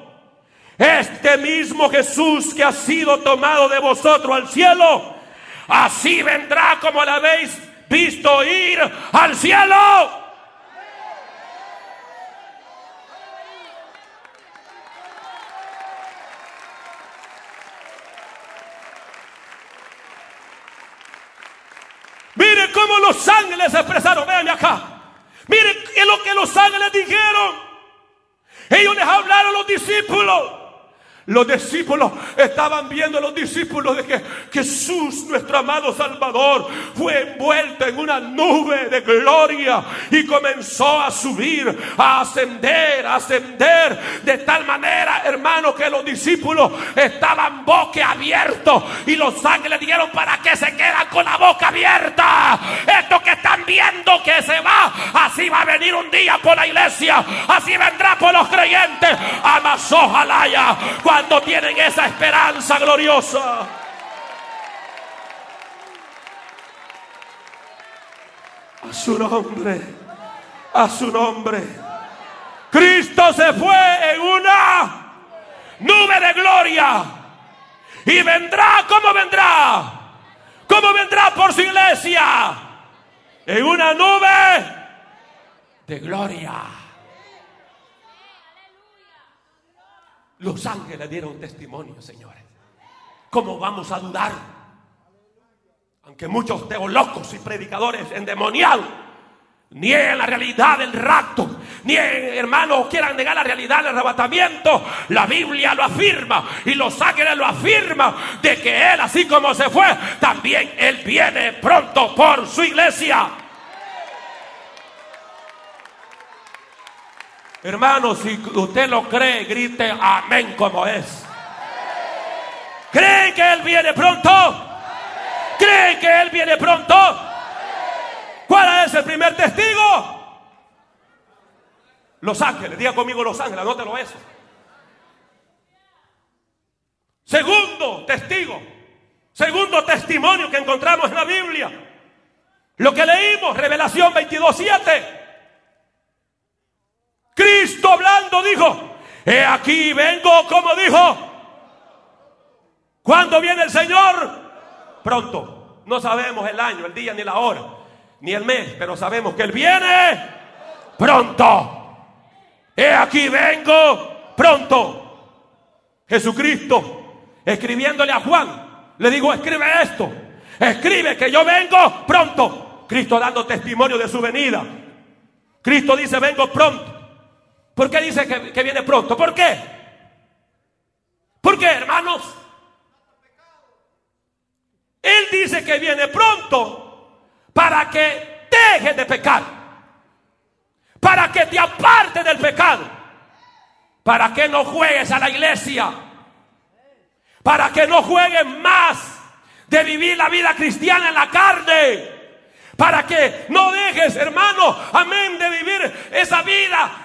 Este mismo Jesús que ha sido tomado de vosotros al cielo, así vendrá como la habéis visto ir al cielo. Miren cómo los ángeles expresaron. Vean acá. Miren es lo que los ángeles dijeron. Ellos les hablaron a los discípulos. Los discípulos estaban viendo a los discípulos de que Jesús, nuestro amado Salvador, fue envuelto en una nube de gloria y comenzó a subir, a ascender, a ascender de tal manera, hermano, que los discípulos estaban boca abiertos y los ángeles dijeron para que se quedan con la boca abierta. Esto que están viendo que se va, así va a venir un día por la iglesia, así vendrá por los creyentes. Amas ojalá ya cuando tienen esa esperanza gloriosa. A su nombre, a su nombre. Cristo se fue en una nube de gloria. Y vendrá, ¿cómo vendrá? ¿Cómo vendrá por su iglesia? En una nube de gloria. Los ángeles dieron testimonio, señores. ¿Cómo vamos a dudar? Aunque muchos teólogos y predicadores endemoniados nieguen la realidad del rapto, ni hermanos quieran negar la realidad del arrebatamiento, la Biblia lo afirma y los ángeles lo afirman de que Él, así como se fue, también Él viene pronto por su iglesia. Hermano, si usted lo cree, grite amén como es. ¿Creen que Él viene pronto? ¿Creen que Él viene pronto? ¿Cuál es el primer testigo? Los ángeles, diga conmigo los ángeles, anótelo eso. Segundo testigo, segundo testimonio que encontramos en la Biblia. Lo que leímos, Revelación 22.7. Cristo hablando dijo, he aquí vengo como dijo. ¿Cuándo viene el Señor? Pronto. No sabemos el año, el día, ni la hora, ni el mes, pero sabemos que Él viene pronto. He aquí vengo pronto. Jesucristo, escribiéndole a Juan, le digo, escribe esto. Escribe que yo vengo pronto. Cristo dando testimonio de su venida. Cristo dice, vengo pronto. ¿Por qué dice que, viene pronto? ¿Por qué? ¿Por qué, hermanos? Él dice que viene pronto para que dejes de pecar, para que te aparte del pecado, para que no juegues a la iglesia, para que no juegues más de vivir la vida cristiana en la carne. Para que no dejes, hermano, amén, de vivir esa vida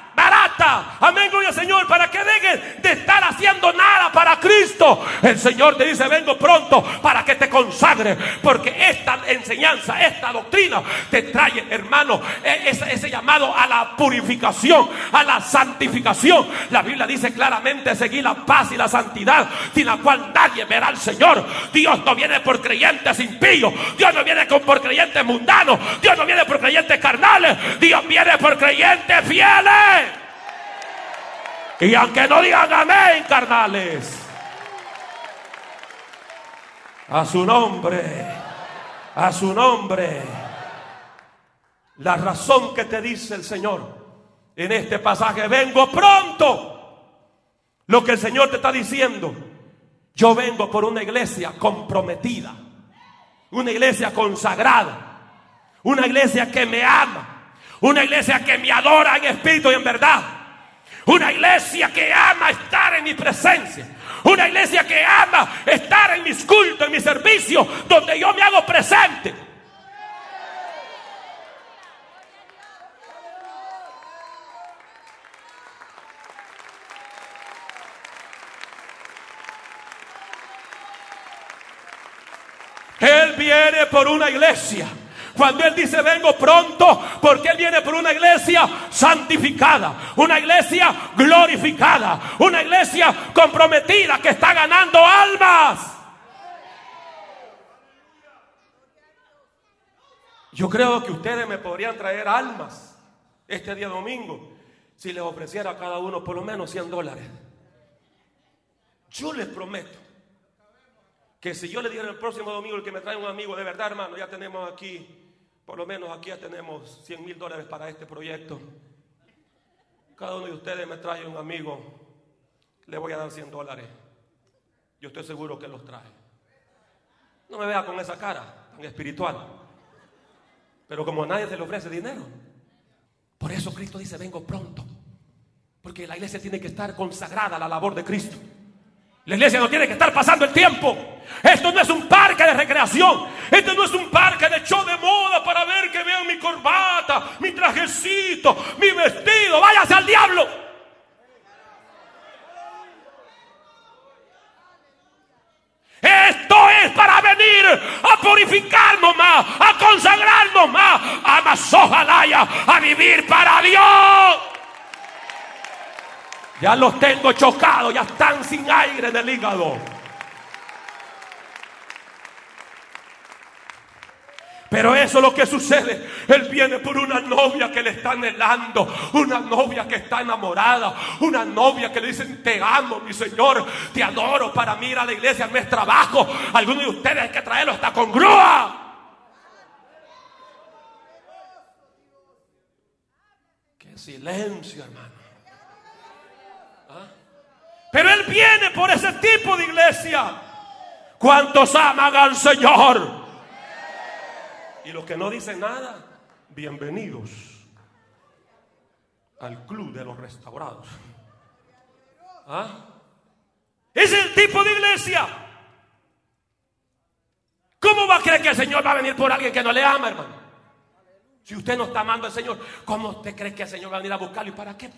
Amén, gloria Señor, para que dejes de estar haciendo nada para Cristo. El Señor te dice, vengo pronto para que te consagre, porque esta enseñanza, esta doctrina te trae, hermano, e-, ese llamado a la purificación, a la santificación. La Biblia dice claramente, seguir la paz y la santidad, sin la cual nadie verá al Señor. Dios no viene por creyentes impíos, Dios no viene por creyentes mundanos, Dios no viene por creyentes carnales, Dios viene por creyentes fieles. Y aunque no digan amén, carnales, a su nombre, a su nombre, la razón que te dice el Señor en este pasaje, vengo pronto. Lo que el Señor te está diciendo, yo vengo por una iglesia comprometida, una iglesia consagrada, una iglesia que me ama, una iglesia que me adora en espíritu y en verdad. Una iglesia que ama estar en mi presencia. Una iglesia que ama estar en mis cultos, en mi servicio, donde yo me hago presente. Él viene por una iglesia cuando Él dice vengo pronto, porque Él viene por una iglesia santificada, una iglesia glorificada, una iglesia comprometida que está ganando almas. Yo creo que ustedes me podrían traer almas este día domingo si les ofreciera a cada uno por lo menos 100 dólares. Yo les prometo que si yo le dijera el próximo domingo el que me trae un amigo, de verdad hermano, ya tenemos aquí por lo menos aquí ya tenemos 100 mil dólares para este proyecto. Cada uno de ustedes me trae un amigo, le voy a dar 100 dólares. Yo estoy seguro que los trae. No me vea con esa cara tan espiritual. Pero como a nadie se le ofrece dinero, por eso Cristo dice, vengo pronto. Porque la iglesia tiene que estar consagrada a la labor de Cristo. La iglesia no tiene que estar pasando el tiempo. Esto no es un parque de recreación. Esto no es un parque de show de moda para ver que vean mi corbata, mi trajecito, mi vestido. Váyase al diablo. Esto es para venir a purificarnos más, a consagrarnos más, a Masojalaya, a vivir para Dios. Ya los tengo chocados, ya están sin aire en el hígado. Pero eso es lo que sucede. Él viene por una novia que le está anhelando, una novia que está enamorada, una novia que le dicen, te amo, mi Señor, te adoro. Para mí ir a la iglesia no es trabajo. Algunos de ustedes hay que traerlo hasta con grúa. Qué silencio, hermano. Viene por ese tipo de iglesia. ¿Cuántos aman al Señor? Y los que no dicen nada, bienvenidos al club de los restaurados. ¿Ah? Es el tipo de iglesia. ¿Cómo va a creer que el Señor va a venir por alguien que no le ama, hermano? Si usted no está amando al Señor, ¿cómo usted cree que el Señor va a venir a buscarlo? ¿Y para qué?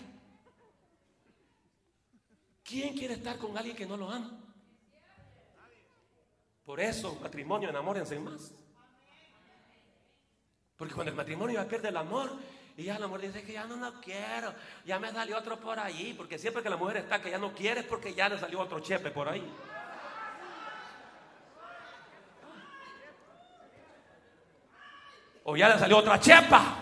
¿Quién quiere estar con alguien que no lo ama? Por eso, matrimonio, enamórense más. Porque cuando el matrimonio ya pierde el amor, y ya la mujer dice que ya no lo quiero, ya me salió otro por ahí, porque siempre que la mujer está que ya no quiere es porque ya le salió otro chepe por ahí. O ya le salió otra chepa.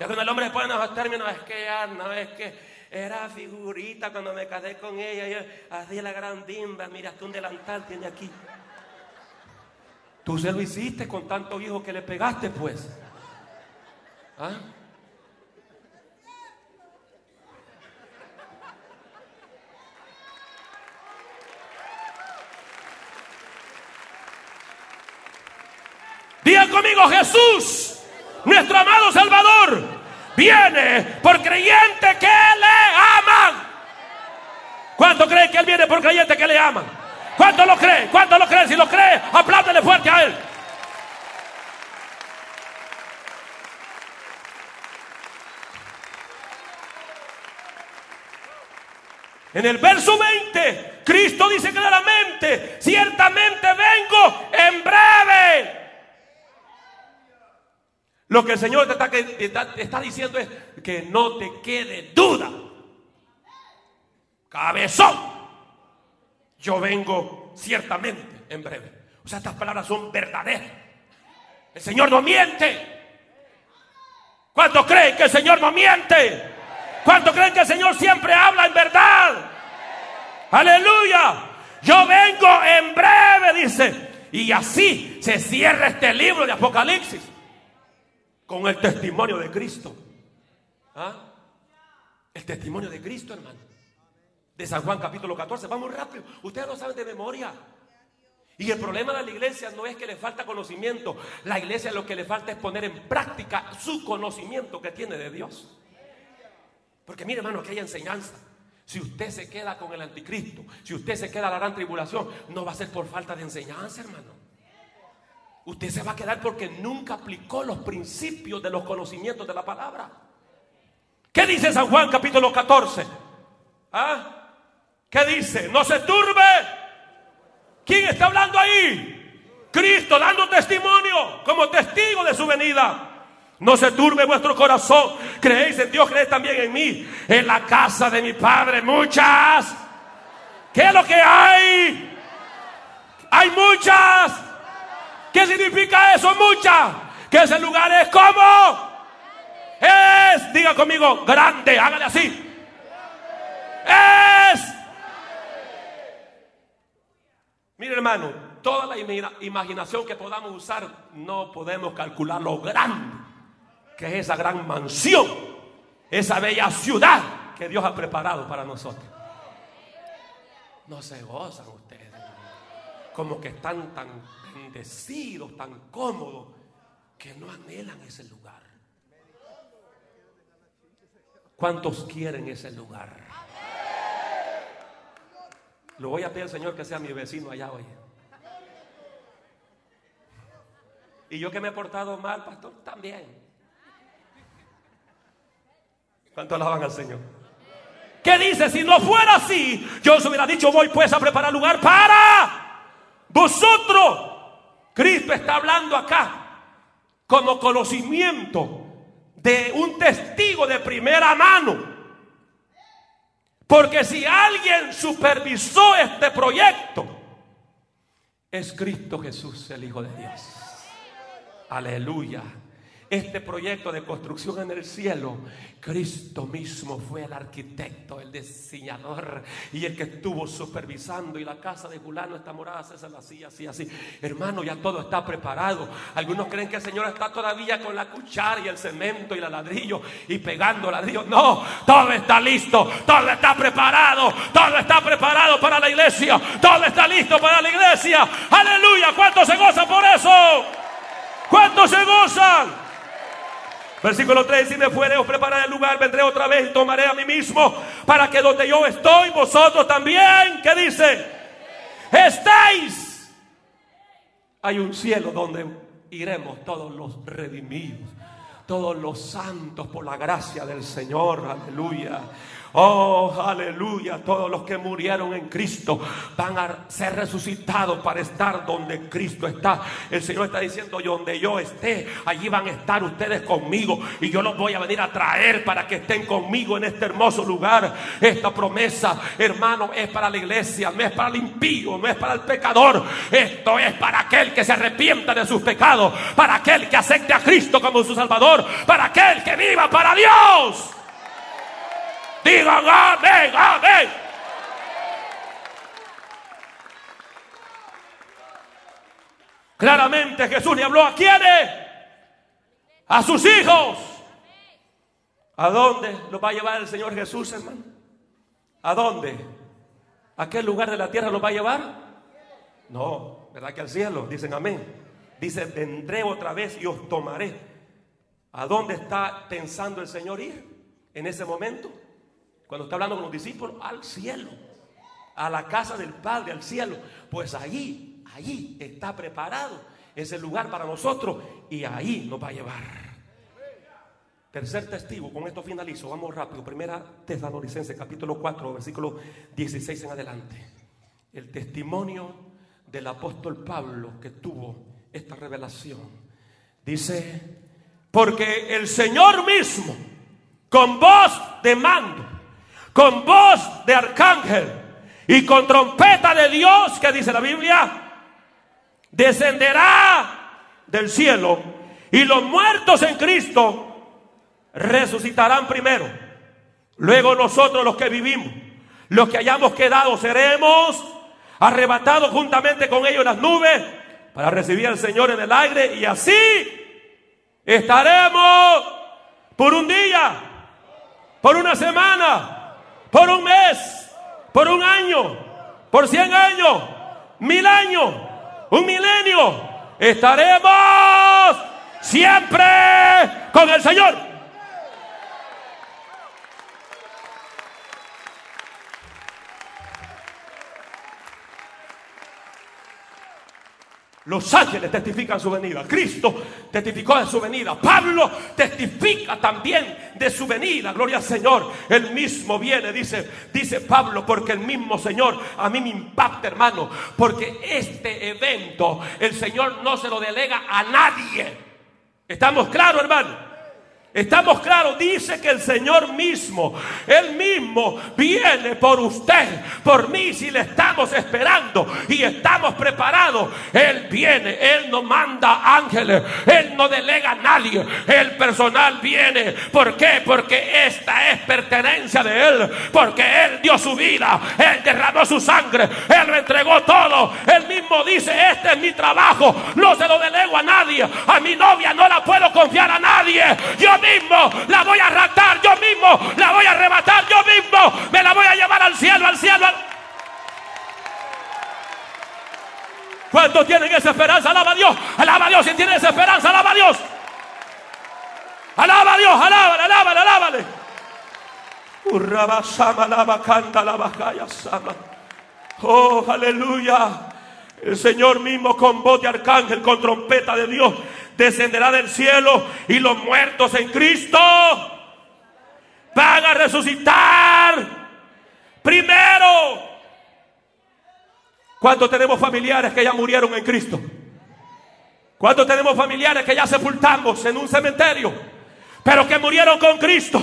Ya cuando el hombre pone en esos términos, es que ya no, es que era figurita cuando me casé con ella, yo hacía la gran dimba, mira, hasta un delantal tiene aquí. Tú se lo hiciste con tantos hijos que le pegaste, pues. ¿Ah? conmigo, Jesús, nuestro amado Salvador, viene por creyente que le aman. ¿Cuánto cree que Él viene por creyente que le aman? ¿Cuánto lo cree? ¿Cuánto lo cree? Si lo cree, aplándele fuerte a Él. En el verso 20, Cristo dice claramente, ciertamente vengo en breve. Lo que el Señor te está, diciendo es que no te quede duda. Cabezón, yo vengo ciertamente en breve. O sea, estas palabras son verdaderas. El Señor no miente. ¿Cuántos creen que el Señor no miente? ¿Cuántos creen que el Señor siempre habla en verdad? Aleluya. Yo vengo en breve, dice. Y así se cierra este libro de Apocalipsis. Con el testimonio de Cristo. ¿Ah? El testimonio de Cristo, hermano. De San Juan capítulo 14. Vamos rápido. Ustedes lo saben de memoria. Y el problema de la iglesia no es que le falta conocimiento. La iglesia lo que le falta es poner en práctica su conocimiento que tiene de Dios. Porque mire, hermano, que hay enseñanza. Si usted se queda con el anticristo, si usted se queda a la gran tribulación, no va a ser por falta de enseñanza, hermano. Usted se va a quedar porque nunca aplicó los principios de los conocimientos de la palabra. ¿Qué dice San Juan capítulo 14? ¿Ah? ¿Qué dice? No se turbe. ¿Quién está hablando ahí? Cristo dando testimonio como testigo de su venida. No se turbe vuestro corazón. Creéis en Dios, creéis también en mí. En la casa de mi Padre muchas. ¿Qué es lo que hay? Hay muchas. ¿Qué significa eso? Muchas. Que ese lugar es como. Es, diga conmigo, grande. Hágale así. Es. Mire hermano, toda la imaginación que podamos usar no podemos calcular lo grande que es esa gran mansión, esa bella ciudad que Dios ha preparado para nosotros. No se gozan ustedes, como que están tan bendecidos, tan cómodos, que no anhelan ese lugar. ¿Cuántos quieren ese lugar? Lo voy a pedir al Señor que sea mi vecino allá hoy. Y yo que me he portado mal, pastor, también. ¿Cuánto alaban al Señor? ¿Qué dice? Si no fuera así, yo os hubiera dicho, voy pues a preparar lugar para vosotros. Cristo está hablando acá como conocimiento de un testigo de primera mano. Porque si alguien supervisó este proyecto, es Cristo Jesús, el Hijo de Dios. Aleluya este proyecto de construcción en el cielo, Cristo mismo fue el arquitecto, el diseñador y el que estuvo supervisando. Y la casa de Julano, esta morada, se la así, así, así. Hermano, ya todo está preparado. Algunos creen que el Señor está todavía con la cuchara y el cemento y el ladrillo y pegando ladrillo. No, todo está listo, todo está preparado, todo está preparado para la iglesia, todo está listo para la iglesia. Aleluya, ¿cuántos se gozan por eso? ¿Cuántos se gozan? Versículo 3, si me fuere os prepararé el lugar, vendré otra vez y tomaré a mí mismo para que donde yo estoy, vosotros también, ¿qué dice? Estéis. Hay un cielo donde iremos todos los redimidos, todos los santos por la gracia del Señor, aleluya. Oh, aleluya. Todos los que murieron en Cristo van a ser resucitados para estar donde Cristo está. El Señor está diciendo, donde yo esté, allí van a estar ustedes conmigo. Y yo los voy a venir a traer para que estén conmigo en este hermoso lugar. Esta promesa, hermano, es para la iglesia, no es para el impío, no es para el pecador. Esto es para aquel que se arrepienta de sus pecados, para aquel que acepte a Cristo como su Salvador, para aquel que viva para Dios. Digan amén, amén. Claramente Jesús le habló a quienes? A sus hijos. ¿A dónde los va a llevar el Señor Jesús, hermano? ¿A dónde? ¿A qué lugar de la tierra los va a llevar? No, ¿verdad que al cielo? Dicen amén. Dice, vendré otra vez y os tomaré. ¿A dónde está pensando el Señor ir en ese momento? Cuando está hablando con los discípulos, al cielo, a la casa del Padre, al cielo. Pues allí, allí está preparado ese lugar para nosotros y ahí nos va a llevar. Tercer testigo, con esto finalizo, vamos rápido. Primera Tesalonicense, capítulo 4, versículo 16 en adelante. El testimonio del apóstol Pablo que tuvo esta revelación. Dice, porque el Señor mismo, con voz de mando, con voz de arcángel y con trompeta de Dios, que dice la Biblia, descenderá del cielo y los muertos en Cristo resucitarán primero. Luego nosotros los que vivimos, los que hayamos quedado, seremos arrebatados juntamente con ellos en las nubes para recibir al Señor en el aire y así estaremos por un día, por una semana, por un mes, por un año, por cien años, mil años, un milenio. Estaremos siempre con el Señor. Los ángeles testifican su venida. Cristo testificó de su venida. Pablo testifica también de su venida. Gloria al Señor. El mismo viene, dice, dice Pablo, porque el mismo Señor a mí me impacta, hermano. Porque este evento el Señor no se lo delega a nadie. ¿Estamos claros, hermano? Estamos claros, dice que el Señor mismo, Él mismo viene por usted, por mí, si le estamos esperando y estamos preparados. Él viene, Él no manda ángeles, Él no delega a nadie, el personal viene. ¿Por qué? Porque esta es pertenencia de Él, porque Él dio su vida, Él derramó su sangre, Él lo entregó todo. Él mismo dice, este es mi trabajo, no se lo delego a nadie, a mi novia no la puedo confiar a nadie. Yo mismo la voy a raptar, yo mismo la voy a arrebatar, yo mismo me la voy a llevar al cielo, al cielo. ¿Cuántos tienen esa esperanza? Alaba a Dios, alaba a Dios. Si tienen esa esperanza, alaba a Dios. Alaba a Dios, alábale, alábale, alábale. Alaba, canta, la sama. Oh, aleluya. El Señor mismo con voz de arcángel, con trompeta de Dios, descenderá del cielo y los muertos en Cristo van a resucitar primero. ¿Cuántos tenemos familiares que ya murieron en Cristo? ¿Cuántos tenemos familiares que ya sepultamos en un cementerio, pero que murieron con Cristo?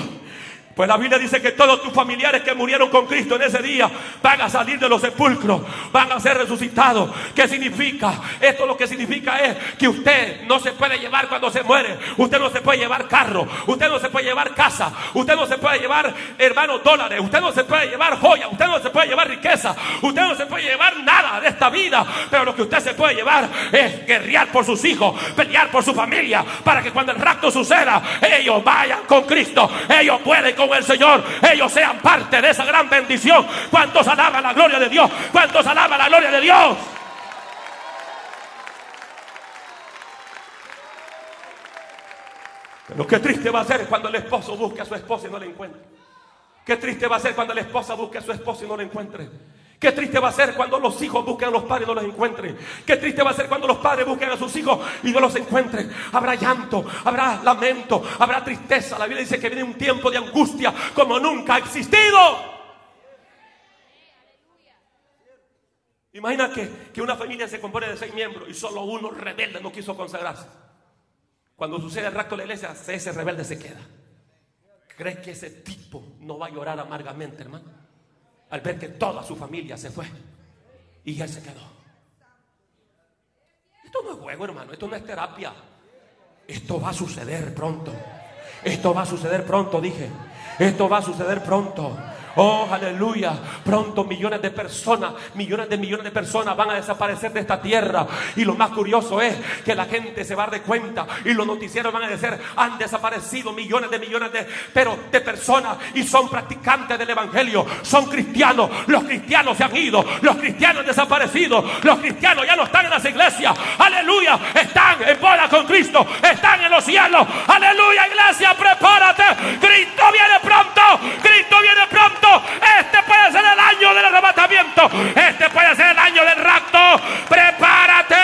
Pues la Biblia dice que todos tus familiares que murieron con Cristo en ese día van a salir de los sepulcros, van a ser resucitados. ¿Qué significa? Esto lo que significa es que usted no se puede llevar cuando se muere. Usted no se puede llevar carro, usted no se puede llevar casa, usted no se puede llevar, hermanos, dólares, usted no se puede llevar joya, usted no se puede llevar riqueza, usted no se puede llevar nada de esta vida. Pero lo que usted se puede llevar es guerrear por sus hijos, pelear por su familia, para que cuando el rapto suceda, ellos vayan con Cristo, ellos pueden el Señor, ellos sean parte de esa gran bendición. ¿Cuántos alaban la gloria de Dios? ¿Cuántos alaban la gloria de Dios? Pero qué triste va a ser cuando el esposo busque a su esposa y no la encuentre. Qué triste va a ser cuando la esposa busque a su esposo y no la encuentre. Qué triste va a ser cuando los hijos busquen a los padres y no los encuentren. Qué triste va a ser cuando los padres busquen a sus hijos y no los encuentren. Habrá llanto, habrá lamento, habrá tristeza. La Biblia dice que viene un tiempo de angustia como nunca ha existido. Imagina que, que una familia se compone de seis miembros y solo uno rebelde no quiso consagrarse. Cuando sucede el rapto de la iglesia, ese rebelde se queda. ¿Crees que ese tipo no va a llorar amargamente, hermano? Al ver que toda su familia se fue y él se quedó. Esto no es juego, hermano, esto no es terapia. Esto va a suceder pronto. Esto va a suceder pronto, dije. Esto va a suceder pronto. Oh, aleluya. Pronto millones de personas, millones de millones de personas van a desaparecer de esta tierra. Y lo más curioso es que la gente se va a dar cuenta y los noticieros van a decir, han desaparecido millones de millones de, pero de personas y son practicantes del evangelio, son cristianos. Los cristianos se han ido, los cristianos han desaparecido, los cristianos ya no están en las iglesias. Aleluya, están en bola con Cristo, están en los cielos. Aleluya, iglesia, prepárate. Cristo viene pronto, Cristo viene pronto. Este puede ser el año del arrebatamiento. Este puede ser el año del rapto. Prepárate.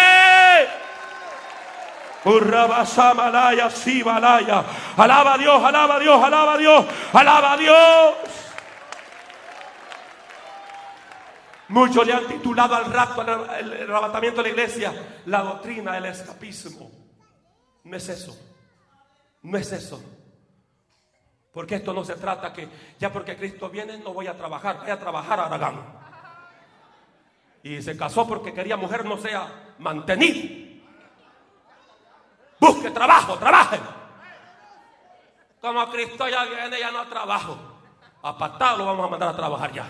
Alaba a Dios, alaba a Dios, alaba a Dios, alaba a Dios. Muchos le han titulado al rapto, al arrebatamiento de la iglesia, la doctrina del escapismo. No es eso. No es eso. Porque esto no se trata que ya porque Cristo viene no voy a trabajar, voy a trabajar a Aragán. Y se casó porque quería mujer no sea mantenida. Busque trabajo, trabaje. Como Cristo ya viene, ya no trabajo. A patada lo vamos a mandar a trabajar ya.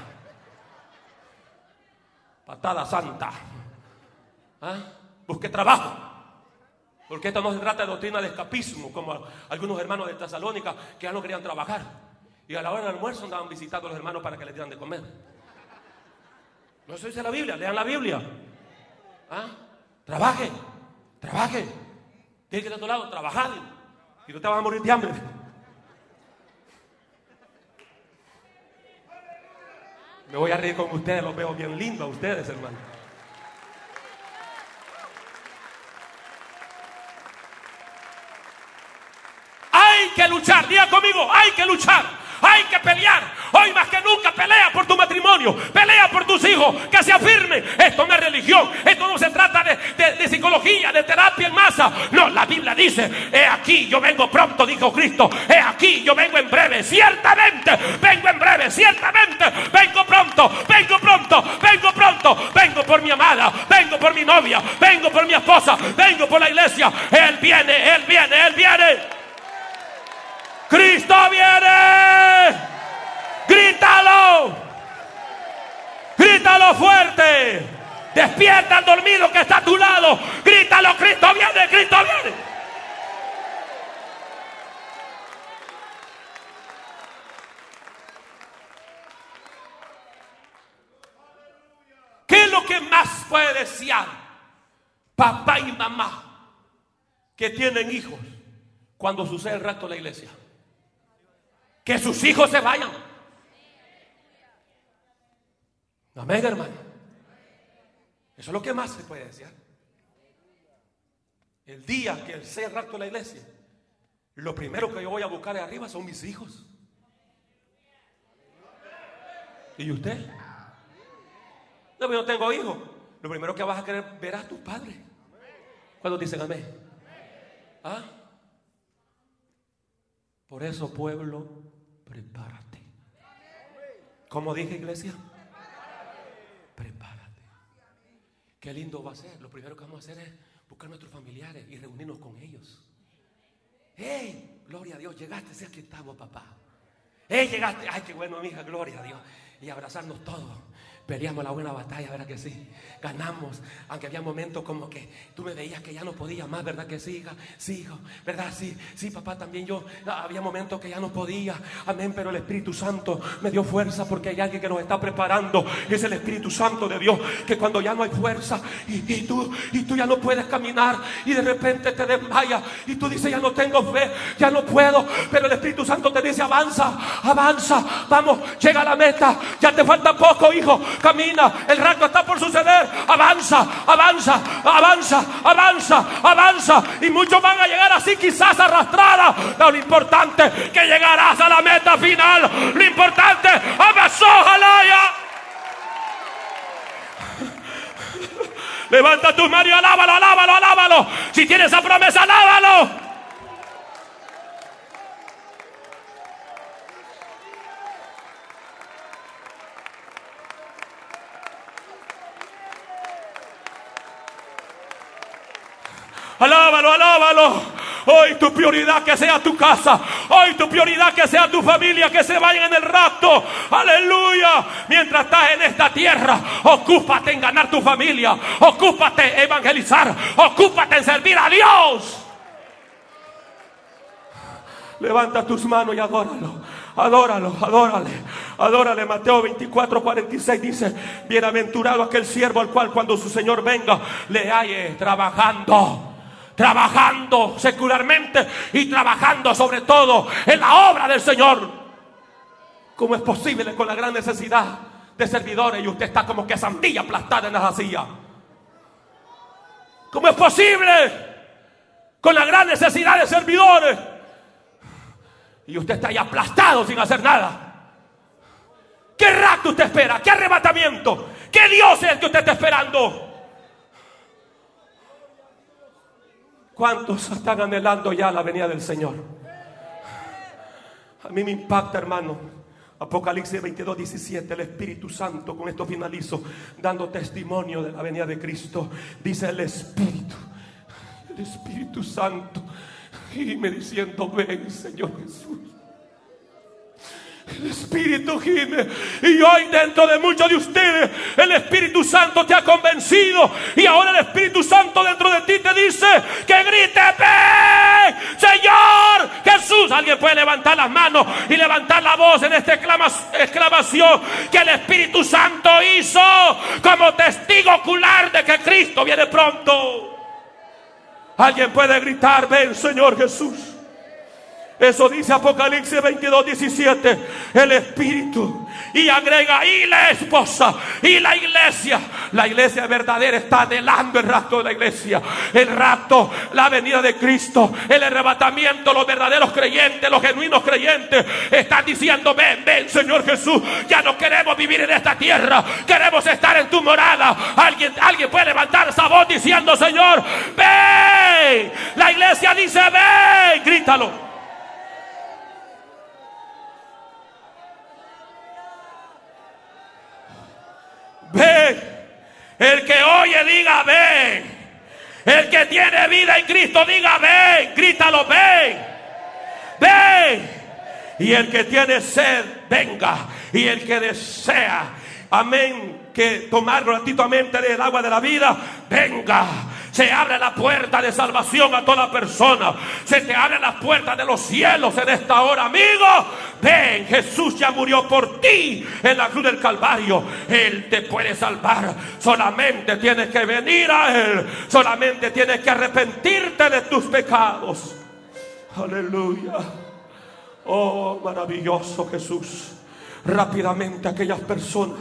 Patada santa. ¿Ah? Busque trabajo. Porque esto no se trata de doctrina de escapismo, como algunos hermanos de Tesalónica que ya no querían trabajar. Y a la hora del almuerzo andaban visitando a los hermanos para que les dieran de comer. No se dice la Biblia, lean la Biblia. ¿Ah? Trabaje, trabaje. Tiene que ir a otro lado, trabajar. Y no te vas a morir de hambre. Me voy a reír con ustedes, los veo bien lindos a ustedes, hermanos. Que luchar, diga conmigo, hay que luchar. Hay que pelear. Hoy más que nunca pelea por tu matrimonio. Pelea por tus hijos. Que se afirmen. Esto no es religión. Esto no se trata de, psicología, de terapia en masa. No, la Biblia dice, he aquí, yo vengo pronto, dijo Cristo. He aquí, yo vengo en breve. Ciertamente, vengo en breve. Ciertamente, vengo pronto. Vengo pronto. Vengo pronto. Vengo por mi amada. Vengo por mi novia. Vengo por mi esposa. Vengo por la iglesia. Él viene, Él viene, Él viene. Cristo viene. Grítalo. Grítalo fuerte. Despierta al dormido que está a tu lado. Grítalo, Cristo viene, Cristo viene. ¿Qué es lo que más puede desear papá y mamá que tienen hijos cuando sucede el rato de la iglesia? Que sus hijos se vayan. Amén, hermano. Eso es lo que más se puede decir. El día que sea rato de la iglesia, lo primero que yo voy a buscar arriba son mis hijos. ¿Y usted? No, yo no tengo hijos. Lo primero que vas a querer ver a tus padres. Cuando dicen amén. ¿Ah? Por eso, pueblo, prepárate. ¿Cómo dije, iglesia? Prepárate. Qué lindo va a ser. Lo primero que vamos a hacer es buscar a nuestros familiares y reunirnos con ellos. ¡Hey! Gloria a Dios, llegaste, si aquí estamos, papá. ¡Hey! Llegaste, ¡ay, qué bueno, mi hija! Gloria a Dios. Y abrazarnos todos. Peleamos la buena batalla, ¿verdad que sí? Ganamos, aunque había momentos como que tú me veías que ya no podía más, ¿verdad que sí, hijo, ¿verdad? Sí, sí, papá, también yo, ah, había momentos que ya no podía, amén, pero el Espíritu Santo me dio fuerza porque hay alguien que nos está preparando, es el Espíritu Santo de Dios, que cuando ya no hay fuerza y, tú, y tú ya no puedes caminar y de repente te desmayas y tú dices, ya no tengo fe, ya no puedo, pero el Espíritu Santo te dice, avanza, avanza, vamos, llega a la meta, ya te falta poco, hijo camina, el rato está por suceder, avanza, avanza, avanza, avanza, avanza. Y muchos van a llegar así quizás arrastradas. Pero lo importante que llegarás a la meta final. Lo importante, avanzó, ya. Levanta tu mano y alábalo, alábalo, alábalo. Si tienes esa promesa, alábalo. Alábalo, alábalo. Hoy tu prioridad que sea tu casa. Hoy tu prioridad que sea tu familia, que se vayan en el rapto. Aleluya. Mientras estás en esta tierra, ocúpate en ganar tu familia. Ocúpate en evangelizar. Ocúpate en servir a Dios. Levanta tus manos y adóralo. Adóralo, adórale, adórale. Mateo 24, 46 dice, bienaventurado aquel siervo al cual cuando su Señor venga le halle trabajando. Trabajando secularmente y trabajando sobre todo en la obra del Señor. ¿Cómo es posible con la gran necesidad de servidores y usted está como que sandilla aplastada en la silla? ¿Cómo es posible con la gran necesidad de servidores? Y usted está ahí aplastado sin hacer nada. ¿Qué rato usted espera? ¿Qué arrebatamiento? ¿Qué Dios es el que usted está esperando? ¿Cuántos están anhelando ya la venida del Señor? A mí me impacta, hermano. Apocalipsis 22, 17, el Espíritu Santo, con esto finalizo, dando testimonio de la venida de Cristo. Dice el Espíritu, el Espíritu Santo y me diciendo, ven Señor Jesús. El Espíritu gime. Y hoy dentro de muchos de ustedes, el Espíritu Santo te ha convencido. Y ahora el Espíritu Santo dentro de ti te dice que grite, ven, Señor Jesús. Alguien puede levantar las manos y levantar la voz en esta exclamación que el Espíritu Santo hizo como testigo ocular de que Cristo viene pronto. Alguien puede gritar, ven Señor Jesús. Eso dice Apocalipsis 22, 17. El Espíritu. Y agrega, y la esposa, y la iglesia. La iglesia verdadera está adelando el rapto de la iglesia. El rapto, la venida de Cristo, el arrebatamiento, los verdaderos creyentes, los genuinos creyentes. Están diciendo, ven, ven, Señor Jesús. Ya no queremos vivir en esta tierra. Queremos estar en tu morada. Alguien, alguien puede levantar esa voz diciendo, Señor, ven. La iglesia dice, ven. Grítalo. Ven. El que oye diga ven. El que tiene vida en Cristo diga ven. Grítalo ven. Ven. Y el que tiene sed venga. Y el que desea. Amén. Que tomar gratuitamente del agua de la vida. Venga. Se abre la puerta de salvación a toda persona. Se te abre la puerta de los cielos en esta hora, amigo. Ven, Jesús ya murió por ti en la cruz del Calvario. Él te puede salvar. Solamente tienes que venir a Él. Solamente tienes que arrepentirte de tus pecados. Aleluya. Oh, maravilloso Jesús. Rápidamente aquellas personas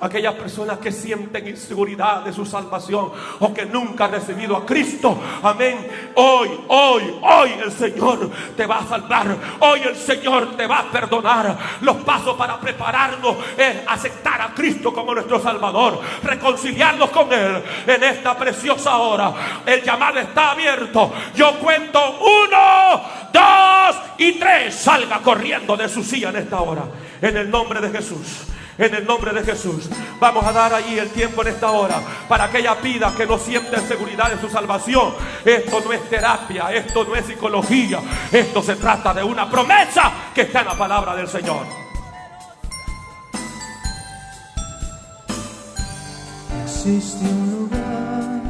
aquellas personas que sienten inseguridad de su salvación o que nunca han recibido a Cristo. Amén. Hoy, hoy, hoy el Señor te va a salvar. Hoy el Señor te va a perdonar. Los pasos para prepararnos es aceptar a Cristo como nuestro Salvador, reconciliarnos con Él en esta preciosa hora. El llamado está abierto. Yo cuento uno, dos y tres. Salga corriendo de su silla en esta hora. En el nombre de Jesús. En el nombre de Jesús. Vamos a dar ahí el tiempo en esta hora para aquella vida que no siente seguridad en su salvación. Esto no es terapia, esto no es psicología. Esto se trata de una promesa que está en la palabra del Señor. Existe un lugar,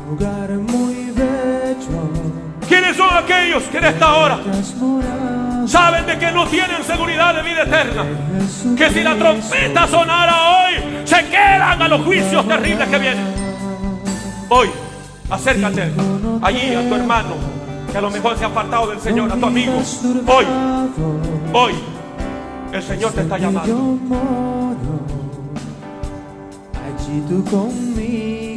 un lugar muy bello ¿Quiénes son aquellos que en esta hora saben de que no tienen seguridad de vida eterna? Que si la trompeta sonara hoy, se quedan a los juicios terribles que vienen. Hoy, acércate allí a tu hermano que a lo mejor se ha apartado del Señor, a tu amigo. Hoy, hoy, el Señor te está llamando. Allí tú conmigo.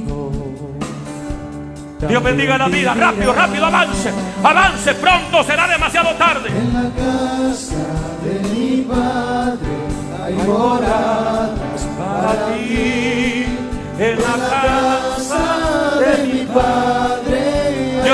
Dios bendiga la vida. Rápido, rápido, avance. Avance, pronto será demasiado tarde. En la casa de mi padre hay moradas para ti. En la casa de mi padre.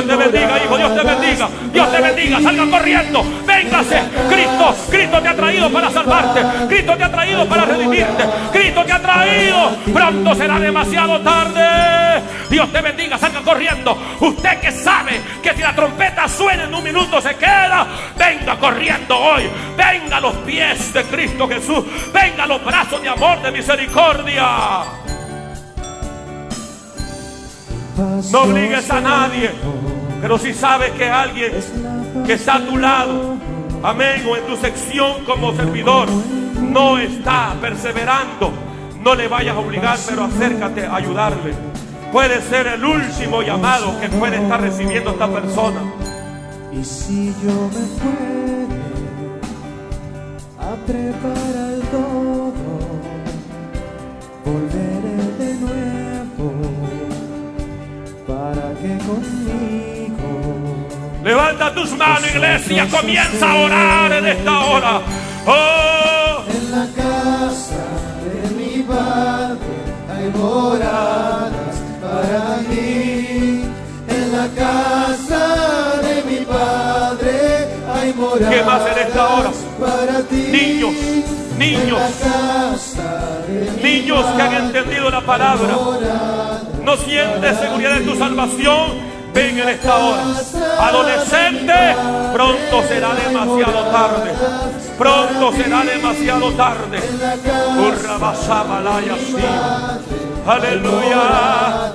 Dios te bendiga, hijo. Dios te bendiga. Dios te bendiga. Salga corriendo. Véngase. Cristo, Cristo te ha traído para salvarte. Cristo te ha traído para redimirte. Cristo te ha traído. Pronto será demasiado tarde. Dios te bendiga. Salga corriendo. Usted que sabe que si la trompeta suena en un minuto se queda. Venga corriendo hoy. Venga a los pies de Cristo Jesús. Venga a los brazos de amor, de misericordia. No obligues a nadie. Pero si sabes que alguien que está a tu lado, amén, o en tu sección como servidor, no está perseverando, no le vayas a obligar, pero acércate a ayudarle. Puede ser el último llamado que puede estar recibiendo esta persona. Y si yo me a preparar conmigo Levanta tus manos, iglesia, comienza a orar en esta hora. Oh, en la casa de mi padre hay moradas para mí. En la casa de mi padre hay moradas ¿Qué más en esta hora? para ti. Niños, niños. De niños que han entendido la palabra, no sientes seguridad en tu salvación. Ven en esta hora. Adolescente, pronto será demasiado tarde. Pronto será demasiado tarde. Aleluya.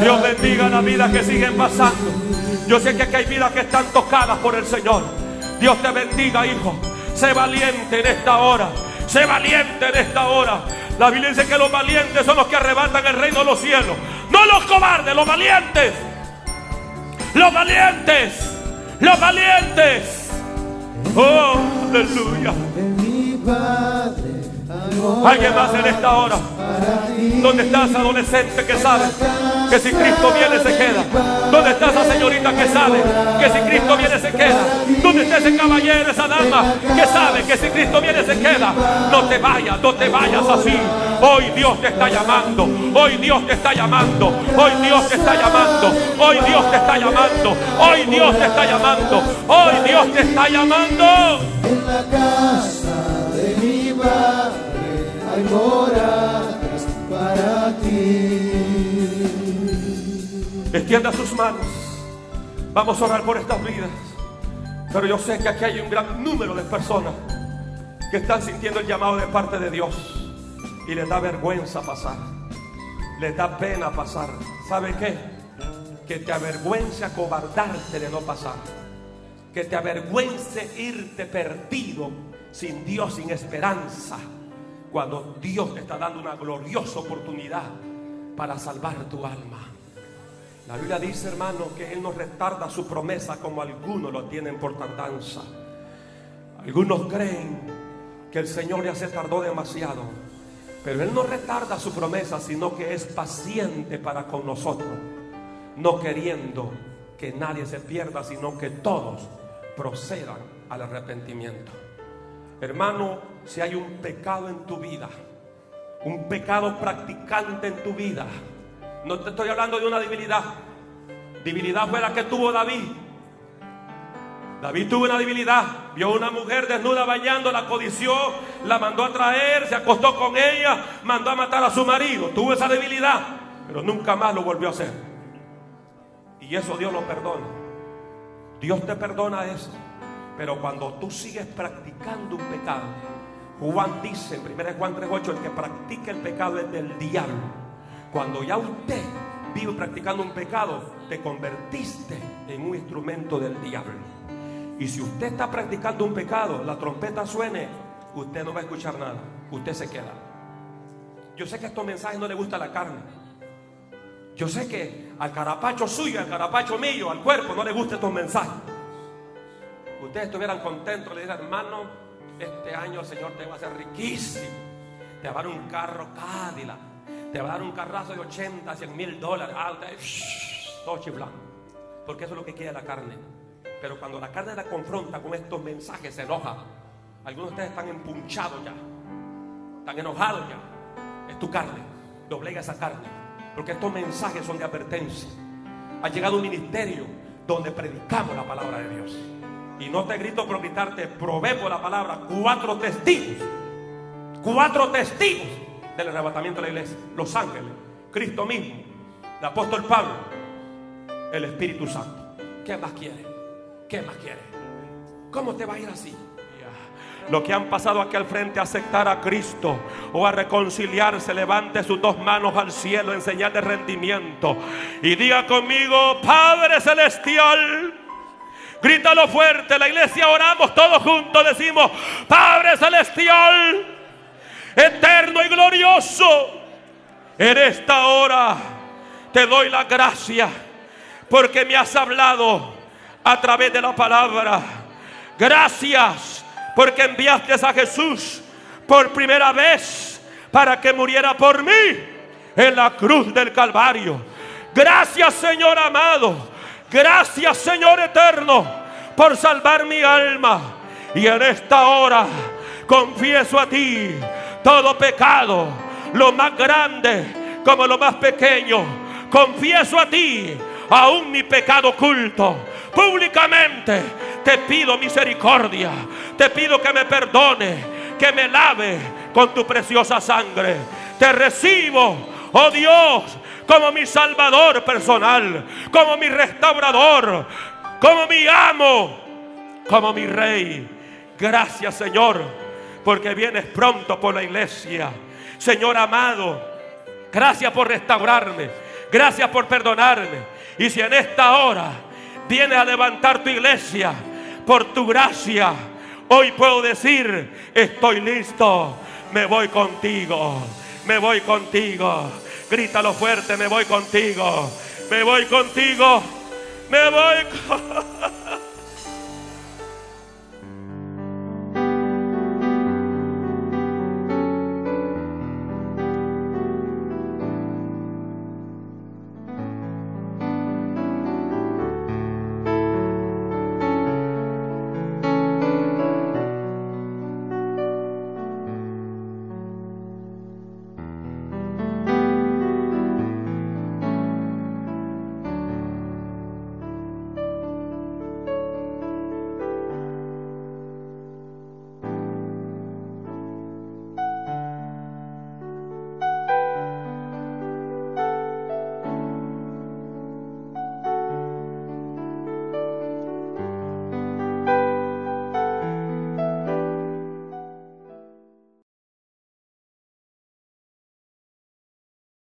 Dios bendiga la vida que siguen pasando. Yo sé que hay vidas que están tocadas por el Señor. Dios te bendiga, hijo. Sé valiente en esta hora. Sé valiente en esta hora. La Biblia dice que los valientes son los que arrebatan el reino de los cielos. No los cobardes, los valientes. Los valientes. Los valientes. Oh, aleluya. Alguien más en esta hora. ¿Dónde está esa adolescente que sabe que si Cristo viene se queda? ¿Dónde está esa señorita que sabe que si Cristo viene se queda? ¿Dónde está ese caballero, esa dama que sabe que si Cristo viene se queda? No te vayas, no te vayas así. Hoy Dios te está llamando. Hoy Dios te está llamando. Hoy Dios te está llamando. Hoy Dios te está llamando. Hoy Dios te está llamando. Hoy Dios te está llamando. En la casa de mi hay para ti. Extienda sus manos. Vamos a orar por estas vidas. Pero yo sé que aquí hay un gran número de personas que están sintiendo el llamado de parte de Dios. Y les da vergüenza pasar. Les da pena pasar. ¿Sabe qué? Que te avergüence acobardarte de no pasar. Que te avergüence irte perdido sin Dios, sin esperanza. Cuando Dios te está dando una gloriosa oportunidad para salvar tu alma. La Biblia dice, hermano, que Él no retarda su promesa como algunos lo tienen por tardanza. Algunos creen que el Señor ya se tardó demasiado. Pero Él no retarda su promesa, sino que es paciente para con nosotros. No queriendo que nadie se pierda, sino que todos procedan al arrepentimiento. Hermano, si hay un pecado en tu vida, un pecado practicante en tu vida, no te estoy hablando de una debilidad. Debilidad fue la que tuvo David. David tuvo una debilidad. Vio una mujer desnuda bañando, la codició, la mandó a traer, se acostó con ella, mandó a matar a su marido. Tuvo esa debilidad, pero nunca más lo volvió a hacer. Y eso Dios lo perdona. Dios te perdona eso. Pero cuando tú sigues practicando un pecado, Juan dice en 1 Juan 3:8, el que practica el pecado es del diablo. Cuando ya usted vive practicando un pecado, te convertiste en un instrumento del diablo. Y si usted está practicando un pecado, la trompeta suene, usted no va a escuchar nada, usted se queda. Yo sé que estos mensajes no le gusta la carne. Yo sé que al carapacho suyo, al carapacho mío, al cuerpo no le gustan estos mensajes. Ustedes estuvieran contentos, le dijeran, hermano, este año el Señor te va a hacer riquísimo. Te va a dar un carro Cadillac. Te va a dar un carrazo de 80, 100 mil dólares. Shh, todo chiflando. Porque eso es lo que quiere la carne. Pero cuando la carne la confronta con estos mensajes, se enoja. Algunos de ustedes están empunchados ya. Están enojados ya. Es tu carne. Doblega esa carne. Porque estos mensajes son de advertencia. Ha llegado un ministerio donde predicamos la palabra de Dios. Y no te grito por gritarte, probé por la palabra cuatro testigos, cuatro testigos del arrebatamiento de la iglesia, los ángeles, Cristo mismo, el apóstol Pablo, el Espíritu Santo. ¿Qué más quiere? ¿Qué más quiere? ¿Cómo te va a ir así? Lo que han pasado aquí al frente a aceptar a Cristo o a reconciliarse, levante sus dos manos al cielo en señal de rendimiento y diga conmigo, Padre Celestial. Grítalo fuerte, la iglesia oramos todos juntos, decimos, Padre Celestial, eterno y glorioso, en esta hora te doy la gracia porque me has hablado a través de la palabra. Gracias porque enviaste a Jesús por primera vez para que muriera por mí en la cruz del Calvario. Gracias Señor amado, gracias Señor eterno por salvar mi alma. Y en esta hora confieso a ti todo pecado, lo más grande como lo más pequeño. Confieso a ti aún mi pecado oculto públicamente te pido misericordia. Te pido que me perdone, que me lave con tu preciosa sangre. Te recibo, oh Dios, como mi salvador personal, como mi restaurador, como mi amo, como mi rey. Gracias Señor, porque vienes pronto por la iglesia. Señor amado, gracias por restaurarme, gracias por perdonarme. Y si en esta hora vienes a levantar tu iglesia, por tu gracia, hoy puedo decir, estoy listo, me voy contigo, me voy contigo. Grítalo fuerte, me voy contigo, me voy contigo, me voy.